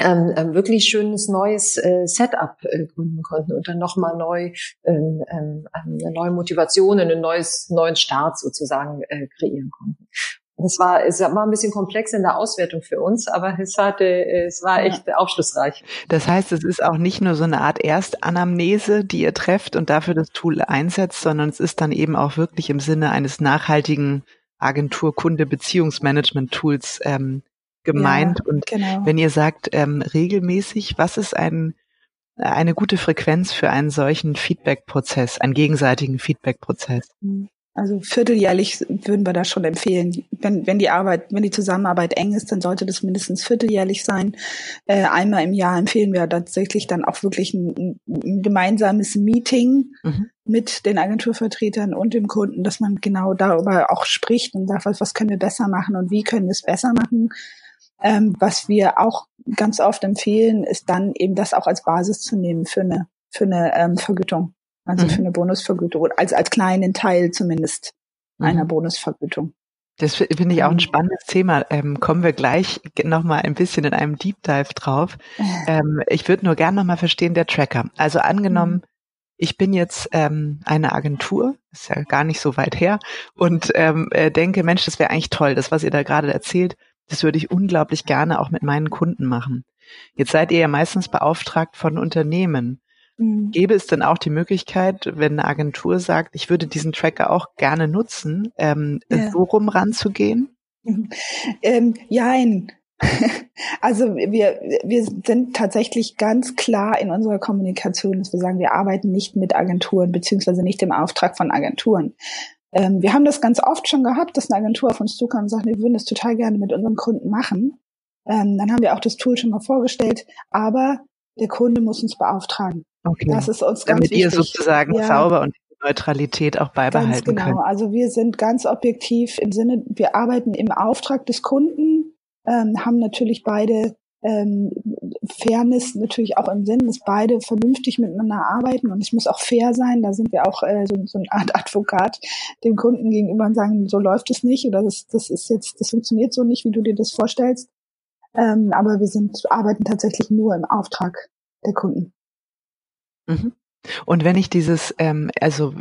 ähm, ähm, wirklich schönes neues äh, Setup äh, gründen konnten und dann nochmal neu ähm, ähm, eine neue Motivation, einen neues, neuen Start sozusagen äh, kreieren konnten. Das war, es war ein bisschen komplex in der Auswertung für uns, aber es hatte, es war echt ja. aufschlussreich. Das heißt, es ist auch nicht nur so eine Art Erstanamnese, die ihr trefft und dafür das Tool einsetzt, sondern es ist dann eben auch wirklich im Sinne eines nachhaltigen Agentur-Kunde-Beziehungsmanagement-Tools ähm, gemeint. Ja, und genau. wenn ihr sagt ähm, regelmäßig, was ist ein, eine gute Frequenz für einen solchen Feedback-Prozess, einen gegenseitigen Feedback-Prozess? Also vierteljährlich würden wir da schon empfehlen. Wenn, wenn die Arbeit, wenn die Zusammenarbeit eng ist, dann sollte das mindestens vierteljährlich sein. Äh, einmal im Jahr empfehlen wir tatsächlich dann auch wirklich ein, ein gemeinsames Meeting mhm. mit den Agenturvertretern und dem Kunden, dass man genau darüber auch spricht und sagt, was, was können wir besser machen und wie können wir es besser machen. Ähm, was wir auch ganz oft empfehlen, ist dann eben das auch als Basis zu nehmen für eine, für eine ähm, Vergütung. Also mhm. für eine Bonusvergütung, als, als kleinen Teil zumindest mhm. einer Bonusvergütung. Das finde ich auch ein mhm. spannendes Thema. Ähm, kommen wir gleich nochmal ein bisschen in einem Deep Dive drauf. Ähm, ich würde nur gerne nochmal verstehen, der Tracker. Also angenommen, mhm. ich bin jetzt ähm, eine Agentur, ist ja gar nicht so weit her, und ähm, äh, denke, Mensch, das wäre eigentlich toll, das, was ihr da gerade erzählt, das würde ich unglaublich gerne auch mit meinen Kunden machen. Jetzt seid ihr ja meistens beauftragt von Unternehmen. Mhm. Gäbe es denn auch die Möglichkeit, wenn eine Agentur sagt, ich würde diesen Tracker auch gerne nutzen, ähm, ja. so rum ranzugehen? Mhm. Ähm, jein. Also wir, wir sind tatsächlich ganz klar in unserer Kommunikation, dass wir sagen, wir arbeiten nicht mit Agenturen, beziehungsweise nicht im Auftrag von Agenturen. Ähm, wir haben das ganz oft schon gehabt, dass eine Agentur auf uns zukam und sagt, wir würden das total gerne mit unseren Kunden machen. Ähm, dann haben wir auch das Tool schon mal vorgestellt, aber der Kunde muss uns beauftragen. Okay. Das ist uns ganz Damit wichtig. ihr sozusagen ja. sauber und Neutralität auch beibehalten ganz genau. Könnt. Also wir sind ganz objektiv im Sinne, wir arbeiten im Auftrag des Kunden, ähm, haben natürlich beide ähm, Fairness natürlich auch im Sinn, dass beide vernünftig miteinander arbeiten und es muss auch fair sein. Da sind wir auch äh, so, so eine Art Advokat dem Kunden gegenüber und sagen, so läuft es nicht oder das, das ist jetzt, das funktioniert so nicht, wie du dir das vorstellst. Ähm, aber wir sind arbeiten tatsächlich nur im Auftrag der Kunden. Mhm. Und wenn ich dieses, ähm, also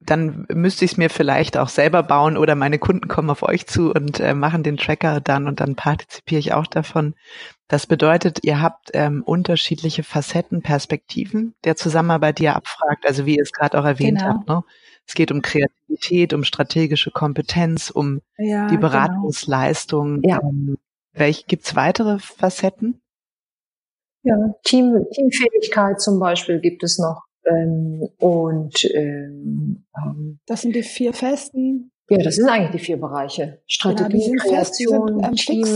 dann müsste ich es mir vielleicht auch selber bauen oder meine Kunden kommen auf euch zu und äh, machen den Tracker dann und dann partizipiere ich auch davon. Das bedeutet, ihr habt ähm, unterschiedliche Facetten, Perspektiven der Zusammenarbeit, die ihr abfragt, also wie ihr es gerade auch erwähnt genau. habt. Ne? Es geht um Kreativität, um strategische Kompetenz, um ja, die genau. Beratungsleistung. Genau. Ja. Ähm, welch, gibt's weitere Facetten? Ja, Team, Teamfähigkeit zum Beispiel gibt es noch. Ähm, und ähm, ähm, das sind die vier festen. Ja, das sind eigentlich die vier Bereiche. Strategie, genau, Kreation, sind, ähm. Fix,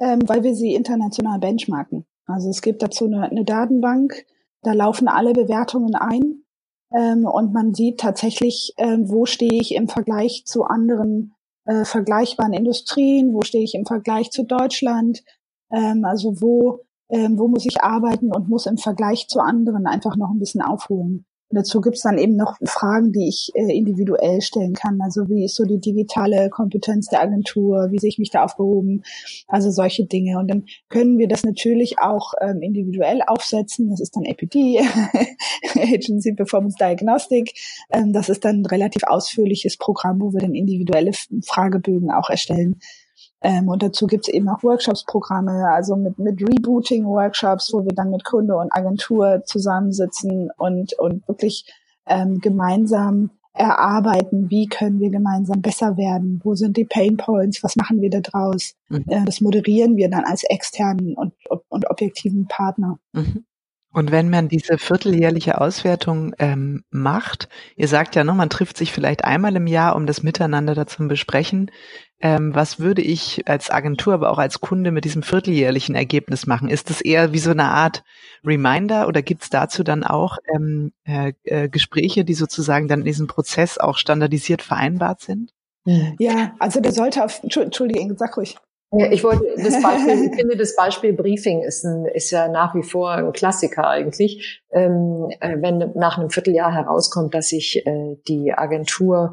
ähm, weil wir sie international benchmarken. Also es gibt dazu eine, eine Datenbank, da laufen alle Bewertungen ein ähm, und man sieht tatsächlich, ähm, wo stehe ich im Vergleich zu anderen äh, vergleichbaren Industrien, wo stehe ich im Vergleich zu Deutschland, ähm, also wo ähm, wo muss ich arbeiten und muss im Vergleich zu anderen einfach noch ein bisschen aufholen. Und dazu gibt's dann eben noch Fragen, die ich äh, individuell stellen kann. Also wie ist so die digitale Kompetenz der Agentur? Wie sehe ich mich da aufgehoben? Also solche Dinge. Und dann können wir das natürlich auch ähm, individuell aufsetzen. Das ist dann APD, Agency Performance Diagnostic. Ähm, das ist dann ein relativ ausführliches Programm, wo wir dann individuelle Fragebögen auch erstellen. Ähm, und dazu gibt's eben auch Workshops-Programme, also mit, mit Rebooting-Workshops, wo wir dann mit Kunde und Agentur zusammensitzen und, und wirklich ähm, gemeinsam erarbeiten, wie können wir gemeinsam besser werden, wo sind die Pain Points, was machen wir da draus. Mhm. Äh, das moderieren wir dann als externen und, und objektiven Partner. Mhm. Und wenn man diese vierteljährliche Auswertung ähm, macht, ihr sagt ja, ne, man trifft sich vielleicht einmal im Jahr, um das Miteinander dazu besprechen. Ähm, was würde ich als Agentur, aber auch als Kunde mit diesem vierteljährlichen Ergebnis machen? Ist das eher wie so eine Art Reminder oder gibt es dazu dann auch ähm, äh, äh, Gespräche, die sozusagen dann in diesem Prozess auch standardisiert vereinbart sind? Ja, also der sollte auf, Entschuldige, sag ruhig. Ich wollte das Beispiel, ich finde das Beispiel Briefing ist, ein, ist ja nach wie vor ein Klassiker eigentlich. Ähm, äh, wenn nach einem Vierteljahr herauskommt, dass sich äh, die Agentur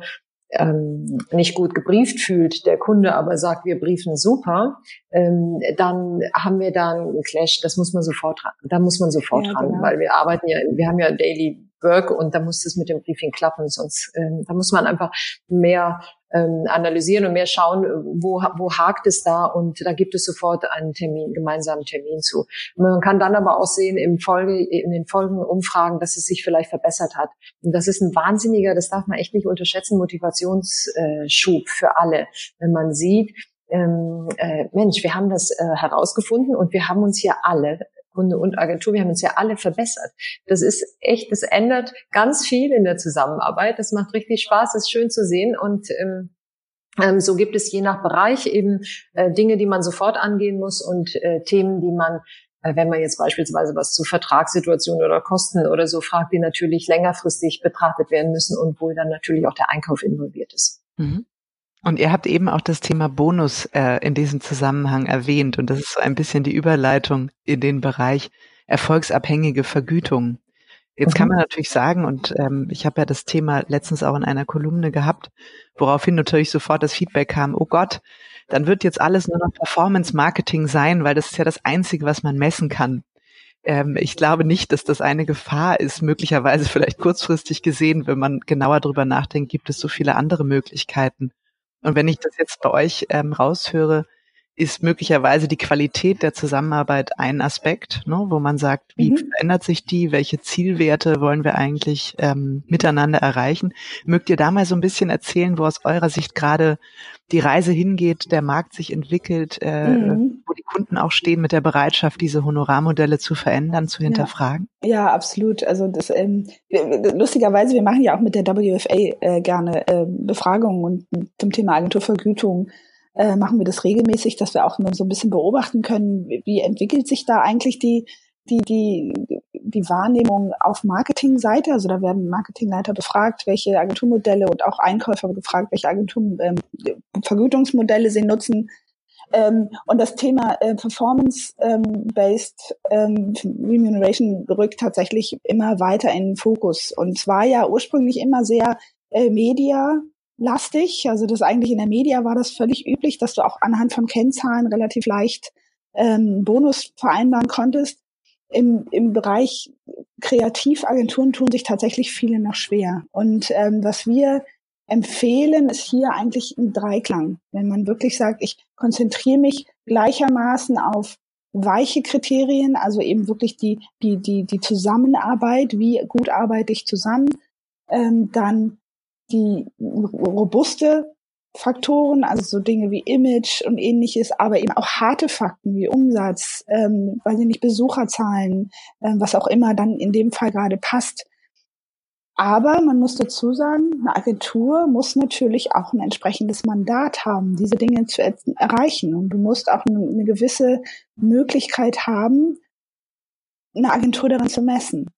ähm, nicht gut gebrieft fühlt, der Kunde aber sagt, wir briefen super, ähm, dann haben wir da einen Clash. Das muss man sofort, da muss man sofort ja, ran, genau. weil wir arbeiten ja, wir haben ja Daily Work und da muss es mit dem Briefing klappen, sonst ähm, da muss man einfach mehr ähm, analysieren und mehr schauen, wo, wo hakt es da und da gibt es sofort einen Termin, gemeinsamen Termin zu. Man kann dann aber auch sehen im Folge, in den folgenden Umfragen, dass es sich vielleicht verbessert hat. Und das ist ein wahnsinniger, das darf man echt nicht unterschätzen, Motivationsschub für alle, wenn man sieht, ähm, äh, Mensch, wir haben das äh, herausgefunden und wir haben uns hier alle Kunde und Agentur, wir haben uns ja alle verbessert. Das ist echt, das ändert ganz viel in der Zusammenarbeit. Das macht richtig Spaß, ist schön zu sehen und ähm, ähm, so gibt es je nach Bereich eben äh, Dinge, die man sofort angehen muss und äh, Themen, die man äh, wenn man jetzt beispielsweise was zu Vertragssituationen oder Kosten oder so fragt, die natürlich längerfristig betrachtet werden müssen und wo dann natürlich auch der Einkauf involviert ist. Mhm. Und ihr habt eben auch das Thema Bonus äh, in diesem Zusammenhang erwähnt. Und das ist so ein bisschen die Überleitung in den Bereich erfolgsabhängige Vergütung. Jetzt kann mhm. man natürlich sagen, und ähm, ich habe ja das Thema letztens auch in einer Kolumne gehabt, woraufhin natürlich sofort das Feedback kam, oh Gott, dann wird jetzt alles nur noch Performance Marketing sein, weil das ist ja das Einzige, was man messen kann. Ähm, ich glaube nicht, dass das eine Gefahr ist, möglicherweise vielleicht kurzfristig gesehen, wenn man genauer drüber nachdenkt, gibt es so viele andere Möglichkeiten. Und wenn ich das jetzt bei euch ähm, raushöre, ist möglicherweise die Qualität der Zusammenarbeit ein Aspekt, ne, wo man sagt, wie mhm. verändert sich die, welche Zielwerte wollen wir eigentlich ähm, miteinander erreichen. Mögt ihr da mal so ein bisschen erzählen, wo aus eurer Sicht gerade die Reise hingeht, der Markt sich entwickelt, äh, mhm. wo die Kunden auch stehen mit der Bereitschaft, diese Honorarmodelle zu verändern, zu hinterfragen? Ja, ja absolut. Also das ähm, lustigerweise, wir machen ja auch mit der WFA äh, gerne äh, Befragungen und zum Thema Agenturvergütung äh, machen wir das regelmäßig, dass wir auch so ein bisschen beobachten können, wie entwickelt sich da eigentlich die, die, die, die Wahrnehmung auf Marketingseite. Also da werden Marketingleiter befragt, welche Agenturmodelle und auch Einkäufer gefragt, welche Agenturvergütungsmodelle ähm, sie nutzen. Ähm, und das Thema äh, Performance-Based ähm, Remuneration rückt tatsächlich immer weiter in den Fokus. Und zwar ja ursprünglich immer sehr äh, Media lastig. Also das eigentlich in der Media war das völlig üblich, dass du auch anhand von Kennzahlen relativ leicht ähm, Bonus vereinbaren konntest. Im, im Bereich Kreativagenturen tun sich tatsächlich viele noch schwer. Und ähm, was wir empfehlen, ist hier eigentlich ein Dreiklang. Wenn man wirklich sagt, ich konzentriere mich gleichermaßen auf weiche Kriterien, also eben wirklich die, die, die, die Zusammenarbeit, wie gut arbeite ich zusammen, ähm, dann die robuste Faktoren, also so Dinge wie Image und ähnliches, aber eben auch harte Fakten wie Umsatz, ähm, weil sie nicht Besucherzahlen, ähm, was auch immer dann in dem Fall gerade passt. Aber man muss dazu sagen, eine Agentur muss natürlich auch ein entsprechendes Mandat haben, diese Dinge zu er erreichen. Und du musst auch eine, eine gewisse Möglichkeit haben, eine Agentur daran zu messen.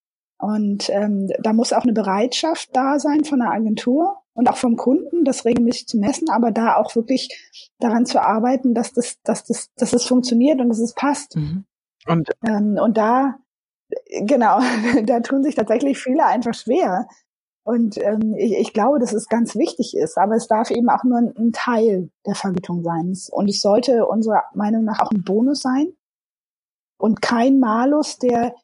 Und ähm, da muss auch eine Bereitschaft da sein von der Agentur und auch vom Kunden, das regelmäßig zu messen, aber da auch wirklich daran zu arbeiten, dass das, dass das, dass es funktioniert und dass es passt. Mhm. Und, ähm, und da, genau, da tun sich tatsächlich viele einfach schwer. Und ähm, ich, ich glaube, dass es ganz wichtig ist, aber es darf eben auch nur ein, ein Teil der Vergütung sein. Und es sollte unserer Meinung nach auch ein Bonus sein und kein Malus, der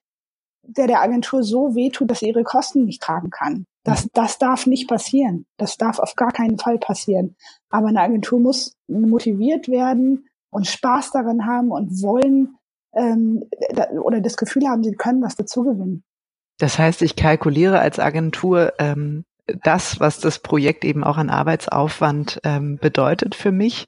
der der Agentur so wehtut, dass sie ihre Kosten nicht tragen kann. Das, mhm. das darf nicht passieren. Das darf auf gar keinen Fall passieren. Aber eine Agentur muss motiviert werden und Spaß daran haben und wollen ähm, oder das Gefühl haben, sie können was dazugewinnen. Das heißt, ich kalkuliere als Agentur ähm, das, was das Projekt eben auch an Arbeitsaufwand ähm, bedeutet für mich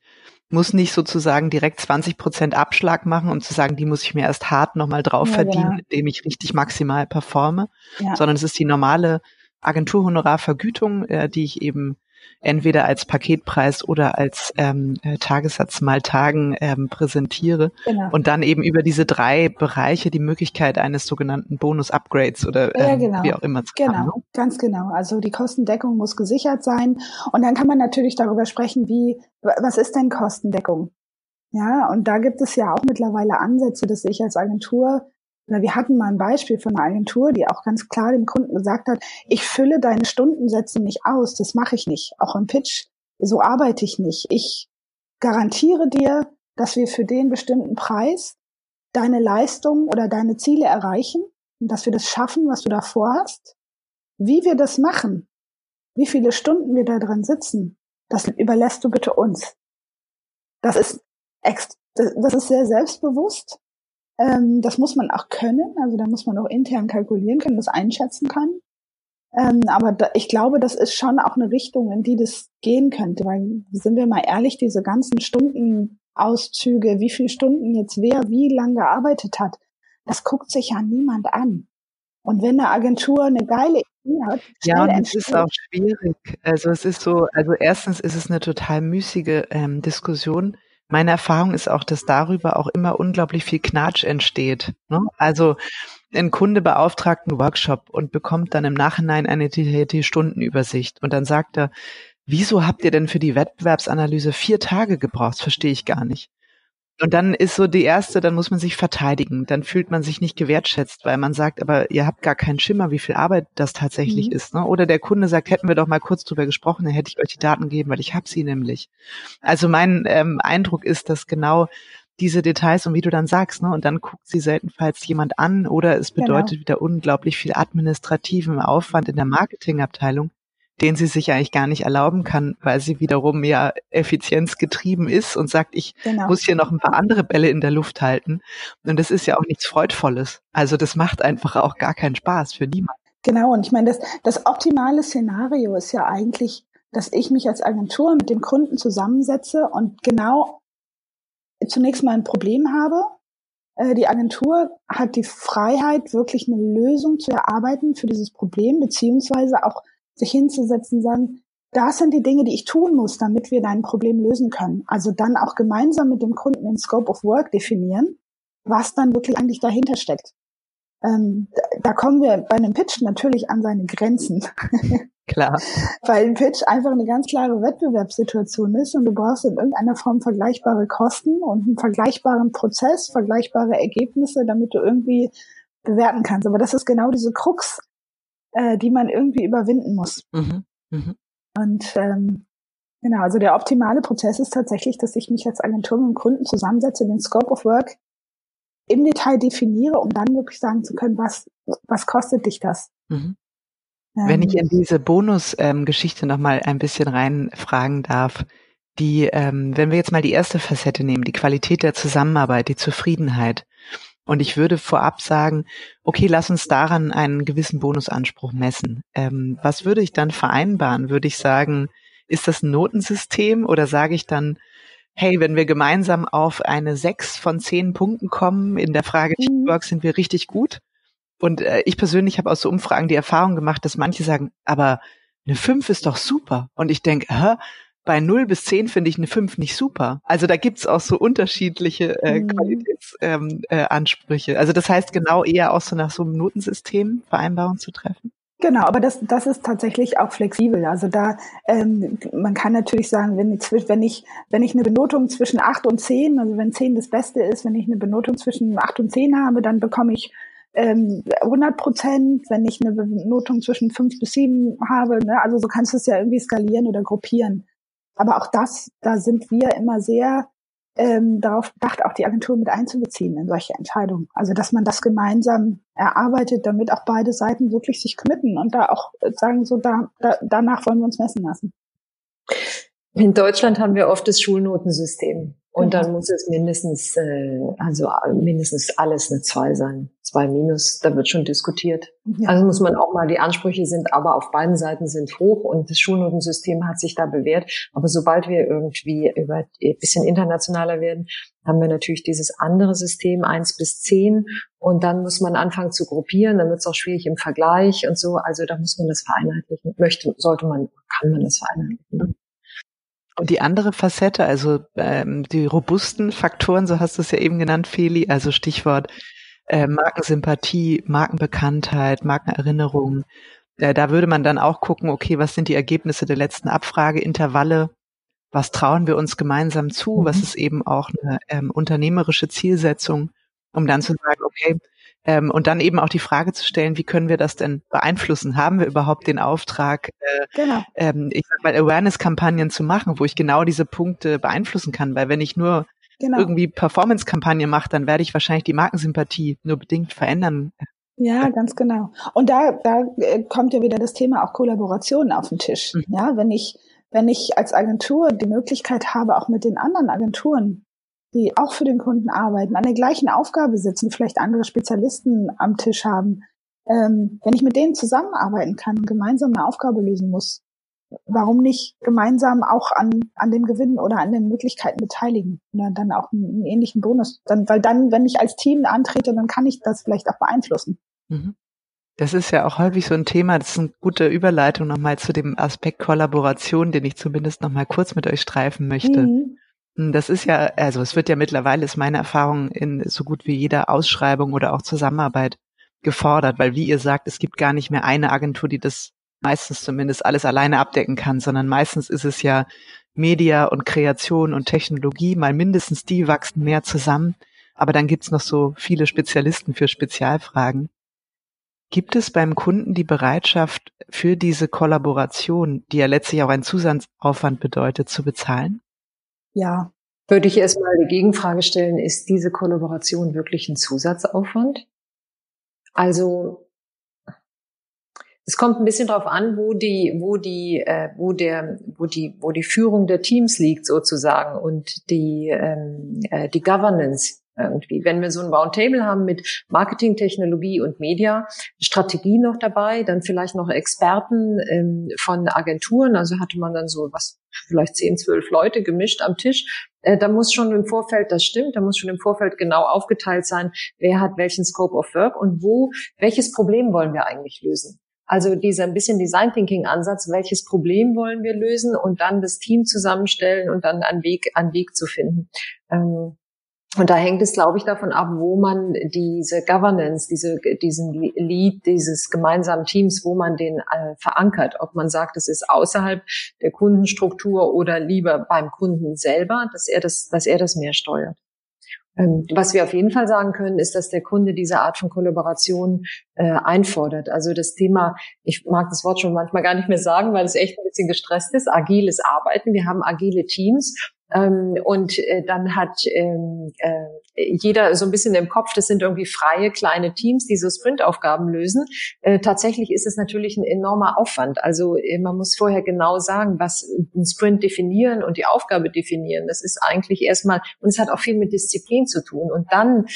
muss nicht sozusagen direkt 20 Prozent Abschlag machen und zu sagen, die muss ich mir erst hart nochmal drauf ja, verdienen, genau. indem ich richtig maximal performe, ja. sondern es ist die normale Agenturhonorarvergütung, äh, die ich eben entweder als Paketpreis oder als ähm, äh, Tagessatz mal Tagen ähm, präsentiere genau. und dann eben über diese drei Bereiche die Möglichkeit eines sogenannten Bonus-Upgrades oder ähm, ja, genau. wie auch immer zu Genau, haben. Ne? ganz genau. Also die Kostendeckung muss gesichert sein und dann kann man natürlich darüber sprechen, wie was ist denn Kostendeckung? Ja, und da gibt es ja auch mittlerweile Ansätze, dass ich als Agentur wir hatten mal ein Beispiel von einer Agentur, die auch ganz klar dem Kunden gesagt hat, ich fülle deine Stundensätze nicht aus, das mache ich nicht. Auch im Pitch, so arbeite ich nicht. Ich garantiere dir, dass wir für den bestimmten Preis deine Leistung oder deine Ziele erreichen und dass wir das schaffen, was du da vorhast. Wie wir das machen, wie viele Stunden wir da drin sitzen, das überlässt du bitte uns. Das ist, das ist sehr selbstbewusst ähm, das muss man auch können. Also da muss man auch intern kalkulieren können, das einschätzen können. Ähm, aber da, ich glaube, das ist schon auch eine Richtung, in die das gehen könnte. Weil, sind wir mal ehrlich, diese ganzen Stundenauszüge, wie viele Stunden jetzt wer wie lang gearbeitet hat, das guckt sich ja niemand an. Und wenn eine Agentur eine geile Idee hat, ja, und es ist auch schwierig. Also es ist so, also erstens ist es eine total müßige ähm, Diskussion meine Erfahrung ist auch, dass darüber auch immer unglaublich viel Knatsch entsteht. Ne? Also ein Kunde beauftragt einen Workshop und bekommt dann im Nachhinein eine TT-Stundenübersicht und dann sagt er, wieso habt ihr denn für die Wettbewerbsanalyse vier Tage gebraucht? Das verstehe ich gar nicht. Und dann ist so die erste, dann muss man sich verteidigen. Dann fühlt man sich nicht gewertschätzt, weil man sagt, aber ihr habt gar keinen Schimmer, wie viel Arbeit das tatsächlich mhm. ist. Ne? Oder der Kunde sagt, hätten wir doch mal kurz drüber gesprochen, dann hätte ich euch die Daten gegeben, weil ich habe sie nämlich. Also mein ähm, Eindruck ist, dass genau diese Details und wie du dann sagst, ne, und dann guckt sie seltenfalls jemand an oder es genau. bedeutet genau. wieder unglaublich viel administrativen Aufwand in der Marketingabteilung, den sie sich eigentlich gar nicht erlauben kann, weil sie wiederum ja effizienzgetrieben ist und sagt, ich genau. muss hier noch ein paar andere Bälle in der Luft halten. Und das ist ja auch nichts Freudvolles. Also das macht einfach auch gar keinen Spaß für niemanden. Genau, und ich meine, das, das optimale Szenario ist ja eigentlich, dass ich mich als Agentur mit dem Kunden zusammensetze und genau zunächst mal ein Problem habe. Äh, die Agentur hat die Freiheit, wirklich eine Lösung zu erarbeiten für dieses Problem, beziehungsweise auch sich hinzusetzen, sagen, das sind die Dinge, die ich tun muss, damit wir dein Problem lösen können. Also dann auch gemeinsam mit dem Kunden den Scope of Work definieren, was dann wirklich eigentlich dahinter steckt. Ähm, da kommen wir bei einem Pitch natürlich an seine Grenzen. Klar. Weil ein Pitch einfach eine ganz klare Wettbewerbssituation ist und du brauchst in irgendeiner Form vergleichbare Kosten und einen vergleichbaren Prozess, vergleichbare Ergebnisse, damit du irgendwie bewerten kannst. Aber das ist genau diese Krux äh, die man irgendwie überwinden muss. Mhm. Mhm. Und ähm, genau, also der optimale Prozess ist tatsächlich, dass ich mich als Agentur mit dem Kunden zusammensetze, den Scope of Work im Detail definiere, um dann wirklich sagen zu können, was, was kostet dich das? Mhm. Wenn ich in diese Bonus-Geschichte ähm, nochmal ein bisschen reinfragen darf, die, ähm, wenn wir jetzt mal die erste Facette nehmen, die Qualität der Zusammenarbeit, die Zufriedenheit, und ich würde vorab sagen, okay, lass uns daran einen gewissen Bonusanspruch messen. Ähm, was würde ich dann vereinbaren? Würde ich sagen, ist das ein Notensystem oder sage ich dann, hey, wenn wir gemeinsam auf eine sechs von zehn Punkten kommen in der Frage mhm. Teamwork, sind wir richtig gut? Und äh, ich persönlich habe aus so Umfragen die Erfahrung gemacht, dass manche sagen, aber eine fünf ist doch super. Und ich denke, hä, bei 0 bis 10 finde ich eine 5 nicht super. Also da gibt's auch so unterschiedliche äh, mhm. Qualitätsansprüche. Ähm, äh, also das heißt genau eher auch so nach so einem Notensystem Vereinbarungen zu treffen. Genau, aber das, das ist tatsächlich auch flexibel. Also da, ähm, man kann natürlich sagen, wenn ich, wenn ich, wenn ich eine Benotung zwischen 8 und 10, also wenn 10 das Beste ist, wenn ich eine Benotung zwischen 8 und 10 habe, dann bekomme ich ähm, 100 Prozent, wenn ich eine Benotung zwischen 5 bis 7 habe. Ne? Also so kannst du es ja irgendwie skalieren oder gruppieren. Aber auch das, da sind wir immer sehr ähm, darauf bedacht, auch die Agentur mit einzubeziehen in solche Entscheidungen. Also dass man das gemeinsam erarbeitet, damit auch beide Seiten wirklich sich committen und da auch sagen, so da, da danach wollen wir uns messen lassen. In Deutschland haben wir oft das Schulnotensystem. Und dann muss es mindestens, äh, also mindestens alles eine zwei sein. Zwei minus, da wird schon diskutiert. Ja. Also muss man auch mal, die Ansprüche sind aber auf beiden Seiten sind hoch und das Schulnotensystem hat sich da bewährt. Aber sobald wir irgendwie über ein bisschen internationaler werden, haben wir natürlich dieses andere System eins bis zehn und dann muss man anfangen zu gruppieren, dann wird es auch schwierig im Vergleich und so. Also da muss man das vereinheitlichen. Möchte, sollte man, kann man das vereinheitlichen. Und die andere Facette, also ähm, die robusten Faktoren, so hast du es ja eben genannt, Feli, also Stichwort äh, Markensympathie, Markenbekanntheit, Markenerinnerung. Äh, da würde man dann auch gucken, okay, was sind die Ergebnisse der letzten Abfrageintervalle? Was trauen wir uns gemeinsam zu? Mhm. Was ist eben auch eine ähm, unternehmerische Zielsetzung, um dann zu sagen, okay, ähm, und dann eben auch die Frage zu stellen, wie können wir das denn beeinflussen? Haben wir überhaupt den Auftrag, äh, genau. ähm, ich sag mal, Awareness-Kampagnen zu machen, wo ich genau diese Punkte beeinflussen kann? Weil wenn ich nur genau. irgendwie Performance-Kampagne mache, dann werde ich wahrscheinlich die Markensympathie nur bedingt verändern. Ja, ganz genau. Und da, da äh, kommt ja wieder das Thema auch Kollaboration auf den Tisch. Mhm. Ja, wenn ich, wenn ich als Agentur die Möglichkeit habe, auch mit den anderen Agenturen die auch für den Kunden arbeiten, an der gleichen Aufgabe sitzen, vielleicht andere Spezialisten am Tisch haben, ähm, wenn ich mit denen zusammenarbeiten kann und gemeinsam eine Aufgabe lösen muss, warum nicht gemeinsam auch an, an dem Gewinn oder an den Möglichkeiten beteiligen und dann auch einen, einen ähnlichen Bonus. Dann, weil dann, wenn ich als Team antrete, dann kann ich das vielleicht auch beeinflussen. Mhm. Das ist ja auch häufig so ein Thema, das ist eine gute Überleitung nochmal zu dem Aspekt Kollaboration, den ich zumindest nochmal kurz mit euch streifen möchte. Mhm. Das ist ja, also es wird ja mittlerweile, ist meine Erfahrung, in so gut wie jeder Ausschreibung oder auch Zusammenarbeit gefordert, weil wie ihr sagt, es gibt gar nicht mehr eine Agentur, die das meistens zumindest alles alleine abdecken kann, sondern meistens ist es ja Media und Kreation und Technologie, mal mindestens die wachsen mehr zusammen, aber dann gibt's noch so viele Spezialisten für Spezialfragen. Gibt es beim Kunden die Bereitschaft für diese Kollaboration, die ja letztlich auch einen Zusatzaufwand bedeutet, zu bezahlen? Ja. Würde ich erstmal die Gegenfrage stellen, ist diese Kollaboration wirklich ein Zusatzaufwand? Also es kommt ein bisschen darauf an, wo die, wo die, äh, wo der, wo die, wo die Führung der Teams liegt sozusagen und die, ähm, äh, die Governance irgendwie. Wenn wir so ein Roundtable haben mit Marketing, Technologie und Media, Strategie noch dabei, dann vielleicht noch Experten ähm, von Agenturen, also hatte man dann so was, vielleicht zehn, zwölf Leute gemischt am Tisch. Äh, da muss schon im Vorfeld, das stimmt, da muss schon im Vorfeld genau aufgeteilt sein, wer hat welchen Scope of Work und wo, welches Problem wollen wir eigentlich lösen. Also dieser ein bisschen Design Thinking Ansatz, welches Problem wollen wir lösen und dann das Team zusammenstellen und dann einen Weg, einen Weg zu finden. Ähm, und da hängt es, glaube ich, davon ab, wo man diese Governance, diese, diesen Lead dieses gemeinsamen Teams, wo man den äh, verankert. Ob man sagt, es ist außerhalb der Kundenstruktur oder lieber beim Kunden selber, dass er das, dass er das mehr steuert. Ähm, was wir auf jeden Fall sagen können, ist, dass der Kunde diese Art von Kollaboration äh, einfordert. Also das Thema, ich mag das Wort schon manchmal gar nicht mehr sagen, weil es echt ein bisschen gestresst ist, agiles Arbeiten. Wir haben agile Teams ähm, und äh, dann hat ähm, äh, jeder so ein bisschen im Kopf, das sind irgendwie freie kleine Teams, die so Sprintaufgaben lösen. Äh, tatsächlich ist es natürlich ein enormer Aufwand. Also äh, man muss vorher genau sagen, was ein Sprint definieren und die Aufgabe definieren. Das ist eigentlich erstmal, und es hat auch viel mit Disziplin zu tun. Und dann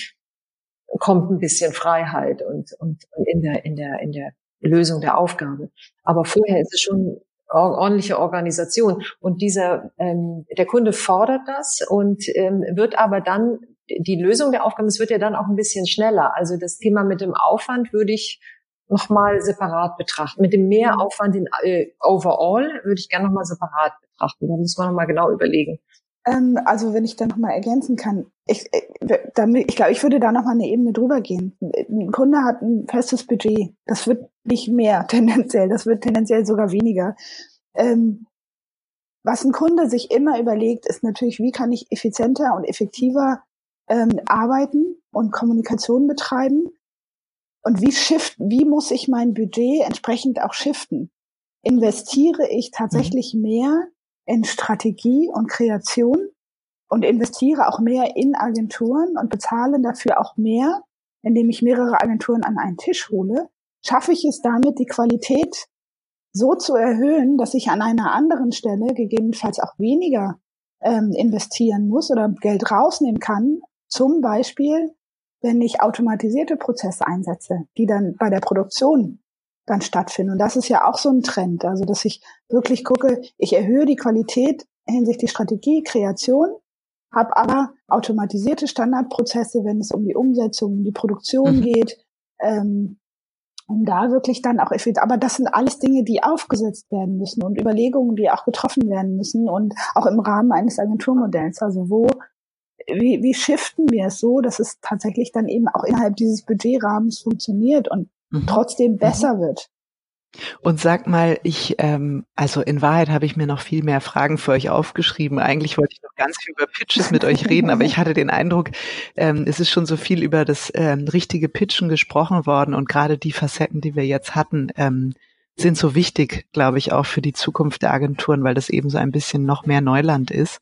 kommt ein bisschen Freiheit und, und, und in der, in der, in der Lösung der Aufgabe. Aber vorher ist es schon ordentliche Organisation. Und dieser, ähm, der Kunde fordert das und ähm, wird aber dann die Lösung der Aufgaben, es wird ja dann auch ein bisschen schneller. Also das Thema mit dem Aufwand würde ich nochmal separat betrachten. Mit dem Mehraufwand in äh, overall würde ich gerne nochmal separat betrachten. Da muss man nochmal genau überlegen. Ähm, also wenn ich da nochmal ergänzen kann, ich, äh, damit, ich glaube, ich würde da nochmal eine Ebene drüber gehen. Ein Kunde hat ein festes Budget. Das wird nicht mehr tendenziell, das wird tendenziell sogar weniger. Ähm, was ein Kunde sich immer überlegt, ist natürlich, wie kann ich effizienter und effektiver ähm, arbeiten und Kommunikation betreiben? Und wie shift, wie muss ich mein Budget entsprechend auch shiften? Investiere ich tatsächlich mhm. mehr in Strategie und Kreation und investiere auch mehr in Agenturen und bezahle dafür auch mehr, indem ich mehrere Agenturen an einen Tisch hole, schaffe ich es damit, die Qualität so zu erhöhen, dass ich an einer anderen Stelle gegebenenfalls auch weniger ähm, investieren muss oder Geld rausnehmen kann. Zum Beispiel, wenn ich automatisierte Prozesse einsetze, die dann bei der Produktion dann stattfinden. Und das ist ja auch so ein Trend. Also, dass ich wirklich gucke, ich erhöhe die Qualität hinsichtlich Strategie, Kreation, habe aber automatisierte Standardprozesse, wenn es um die Umsetzung, um die Produktion mhm. geht, ähm, um da wirklich dann auch effizient. Aber das sind alles Dinge, die aufgesetzt werden müssen und Überlegungen, die auch getroffen werden müssen und auch im Rahmen eines Agenturmodells. Also wo, wie, wie shiften wir es so, dass es tatsächlich dann eben auch innerhalb dieses Budgetrahmens funktioniert und mhm. trotzdem mhm. besser mhm. wird. Und sag mal, ich, ähm, also in Wahrheit habe ich mir noch viel mehr Fragen für euch aufgeschrieben. Eigentlich wollte ich noch ganz viel über Pitches mit euch reden, aber ich hatte den Eindruck, ähm, es ist schon so viel über das ähm, richtige Pitchen gesprochen worden und gerade die Facetten, die wir jetzt hatten, ähm, sind so wichtig, glaube ich, auch für die Zukunft der Agenturen, weil das eben so ein bisschen noch mehr Neuland ist.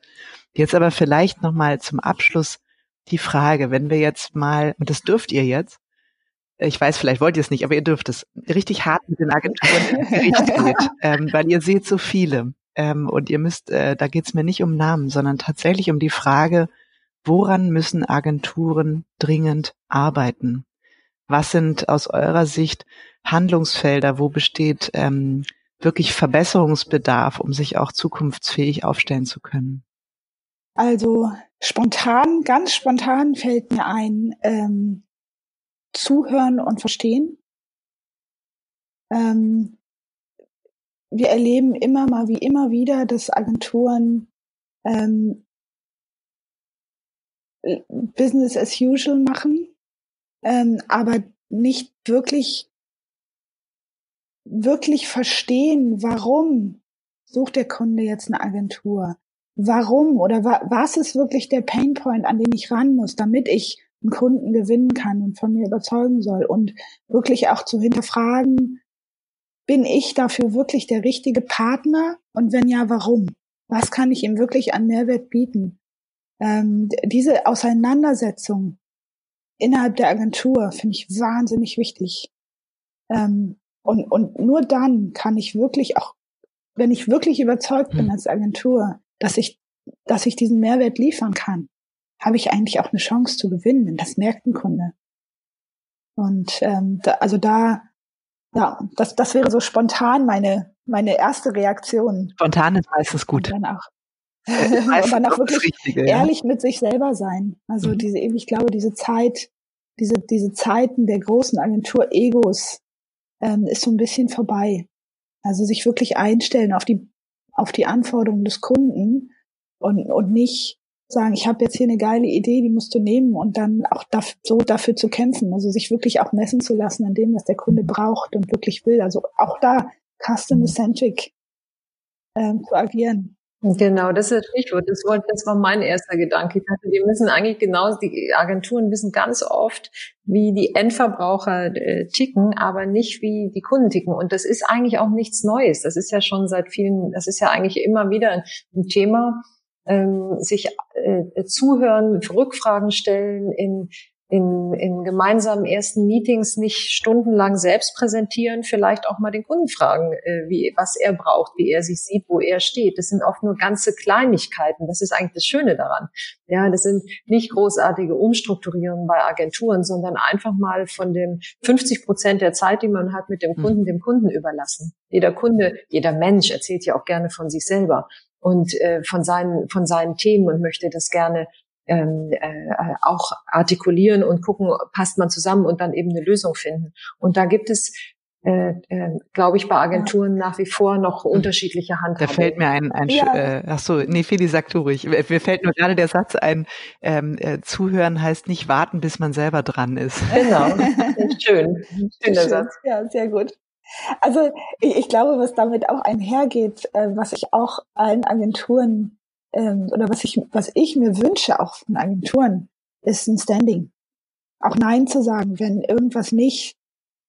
Jetzt aber vielleicht noch mal zum Abschluss die Frage, wenn wir jetzt mal, und das dürft ihr jetzt, ich weiß, vielleicht wollt ihr es nicht, aber ihr dürft es richtig hart mit den Agenturen ins Gericht geht, ähm, weil ihr seht so viele. Ähm, und ihr müsst, äh, da geht es mir nicht um Namen, sondern tatsächlich um die Frage, woran müssen Agenturen dringend arbeiten? Was sind aus eurer Sicht Handlungsfelder, wo besteht ähm, wirklich Verbesserungsbedarf, um sich auch zukunftsfähig aufstellen zu können? Also spontan, ganz spontan fällt mir ein, ähm, zuhören und verstehen. Ähm, wir erleben immer mal wie immer wieder, dass Agenturen ähm, Business as usual machen, ähm, aber nicht wirklich wirklich verstehen, warum sucht der Kunde jetzt eine Agentur? Warum oder wa was ist wirklich der Painpoint, an den ich ran muss, damit ich einen Kunden gewinnen kann und von mir überzeugen soll und wirklich auch zu hinterfragen, bin ich dafür wirklich der richtige Partner und wenn ja, warum? Was kann ich ihm wirklich an Mehrwert bieten? Ähm, diese Auseinandersetzung innerhalb der Agentur finde ich wahnsinnig wichtig. Ähm, und, und nur dann kann ich wirklich auch, wenn ich wirklich überzeugt bin hm. als Agentur, dass ich, dass ich diesen Mehrwert liefern kann, habe ich eigentlich auch eine Chance zu gewinnen, das merkt ein Kunde. Und ähm, da, also da, ja, das, das wäre so spontan meine, meine erste Reaktion. Spontan ist meistens gut. Und dann auch, und dann auch wirklich Richtige, ehrlich ja. mit sich selber sein. Also mhm. diese, ich glaube, diese Zeit, diese, diese Zeiten der großen Agentur-Egos ähm, ist so ein bisschen vorbei. Also sich wirklich einstellen auf die, auf die Anforderungen des Kunden und, und nicht sagen, ich habe jetzt hier eine geile Idee, die musst du nehmen und dann auch dafür, so dafür zu kämpfen, also sich wirklich auch messen zu lassen an dem, was der Kunde braucht und wirklich will. Also auch da customer-centric ähm, zu agieren. Genau, das ist das Stichwort. Das, wollte, das war mein erster Gedanke. Ich dachte, wir müssen eigentlich genau, die Agenturen wissen ganz oft, wie die Endverbraucher äh, ticken, aber nicht wie die Kunden ticken. Und das ist eigentlich auch nichts Neues. Das ist ja schon seit vielen, das ist ja eigentlich immer wieder ein Thema, ähm, sich äh, zuhören, Rückfragen stellen, in, in, in gemeinsamen ersten Meetings nicht stundenlang selbst präsentieren, vielleicht auch mal den Kunden fragen, äh, wie, was er braucht, wie er sich sieht, wo er steht. Das sind oft nur ganze Kleinigkeiten. Das ist eigentlich das Schöne daran. Ja, das sind nicht großartige Umstrukturierungen bei Agenturen, sondern einfach mal von den 50 Prozent der Zeit, die man hat mit dem hm. Kunden, dem Kunden überlassen. Jeder Kunde, jeder Mensch erzählt ja auch gerne von sich selber und äh, von seinen von seinen Themen und möchte das gerne ähm, äh, auch artikulieren und gucken, passt man zusammen und dann eben eine Lösung finden. Und da gibt es äh, äh, glaube ich, bei Agenturen nach wie vor noch hm. unterschiedliche Handhabungen. Da fällt mir ein, ein ja. äh, ach so, nee, Feli, sag du ruhig. Mir fällt nur gerade der Satz ein, ähm, äh, zuhören heißt nicht warten, bis man selber dran ist. Genau, schön. Schöner Schön. Satz. Ja, sehr gut. Also ich, ich, glaube, was damit auch einhergeht, äh, was ich auch allen Agenturen ähm, oder was ich, was ich mir wünsche auch von Agenturen, ist ein Standing. Auch Nein zu sagen, wenn irgendwas nicht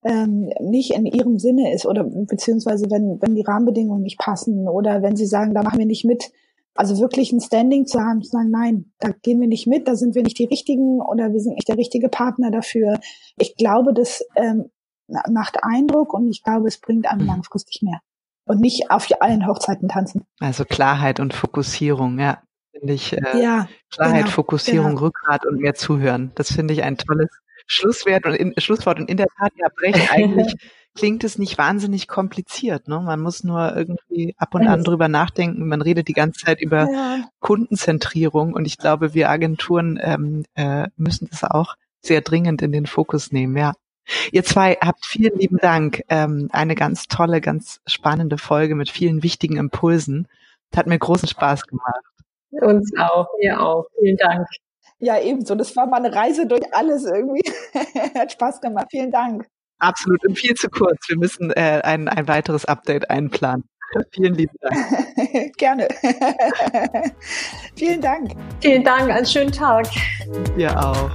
ähm, nicht in ihrem Sinne ist oder beziehungsweise wenn wenn die Rahmenbedingungen nicht passen oder wenn sie sagen, da machen wir nicht mit. Also wirklich ein Standing zu haben, zu sagen, nein, da gehen wir nicht mit, da sind wir nicht die Richtigen oder wir sind nicht der richtige Partner dafür. Ich glaube, das ähm, macht Eindruck und ich glaube, es bringt einem mhm. langfristig mehr. Und nicht auf allen Hochzeiten tanzen. Also Klarheit und Fokussierung, ja. nämlich äh, ja, Klarheit, genau, Fokussierung, genau. Rückgrat und mehr zuhören. Das finde ich ein tolles Schlusswort und in, Schlusswort. Und in der Tat, ja, Brecht, eigentlich klingt es nicht wahnsinnig kompliziert. Ne? Man muss nur irgendwie ab und an drüber nachdenken. Man redet die ganze Zeit über ja. Kundenzentrierung und ich glaube, wir Agenturen ähm, äh, müssen das auch sehr dringend in den Fokus nehmen. Ja. Ihr zwei habt vielen lieben Dank. Ähm, eine ganz tolle, ganz spannende Folge mit vielen wichtigen Impulsen. Hat mir großen Spaß gemacht. Uns auch, mir auch. Vielen Dank. Ja, ebenso. Das war mal eine Reise durch alles irgendwie. Hat Spaß gemacht. Vielen Dank. Absolut. Und viel zu kurz. Wir müssen äh, ein, ein weiteres Update einplanen. Vielen lieben Dank. Gerne. Vielen Dank. Vielen Dank. Einen schönen Tag. Dir auch.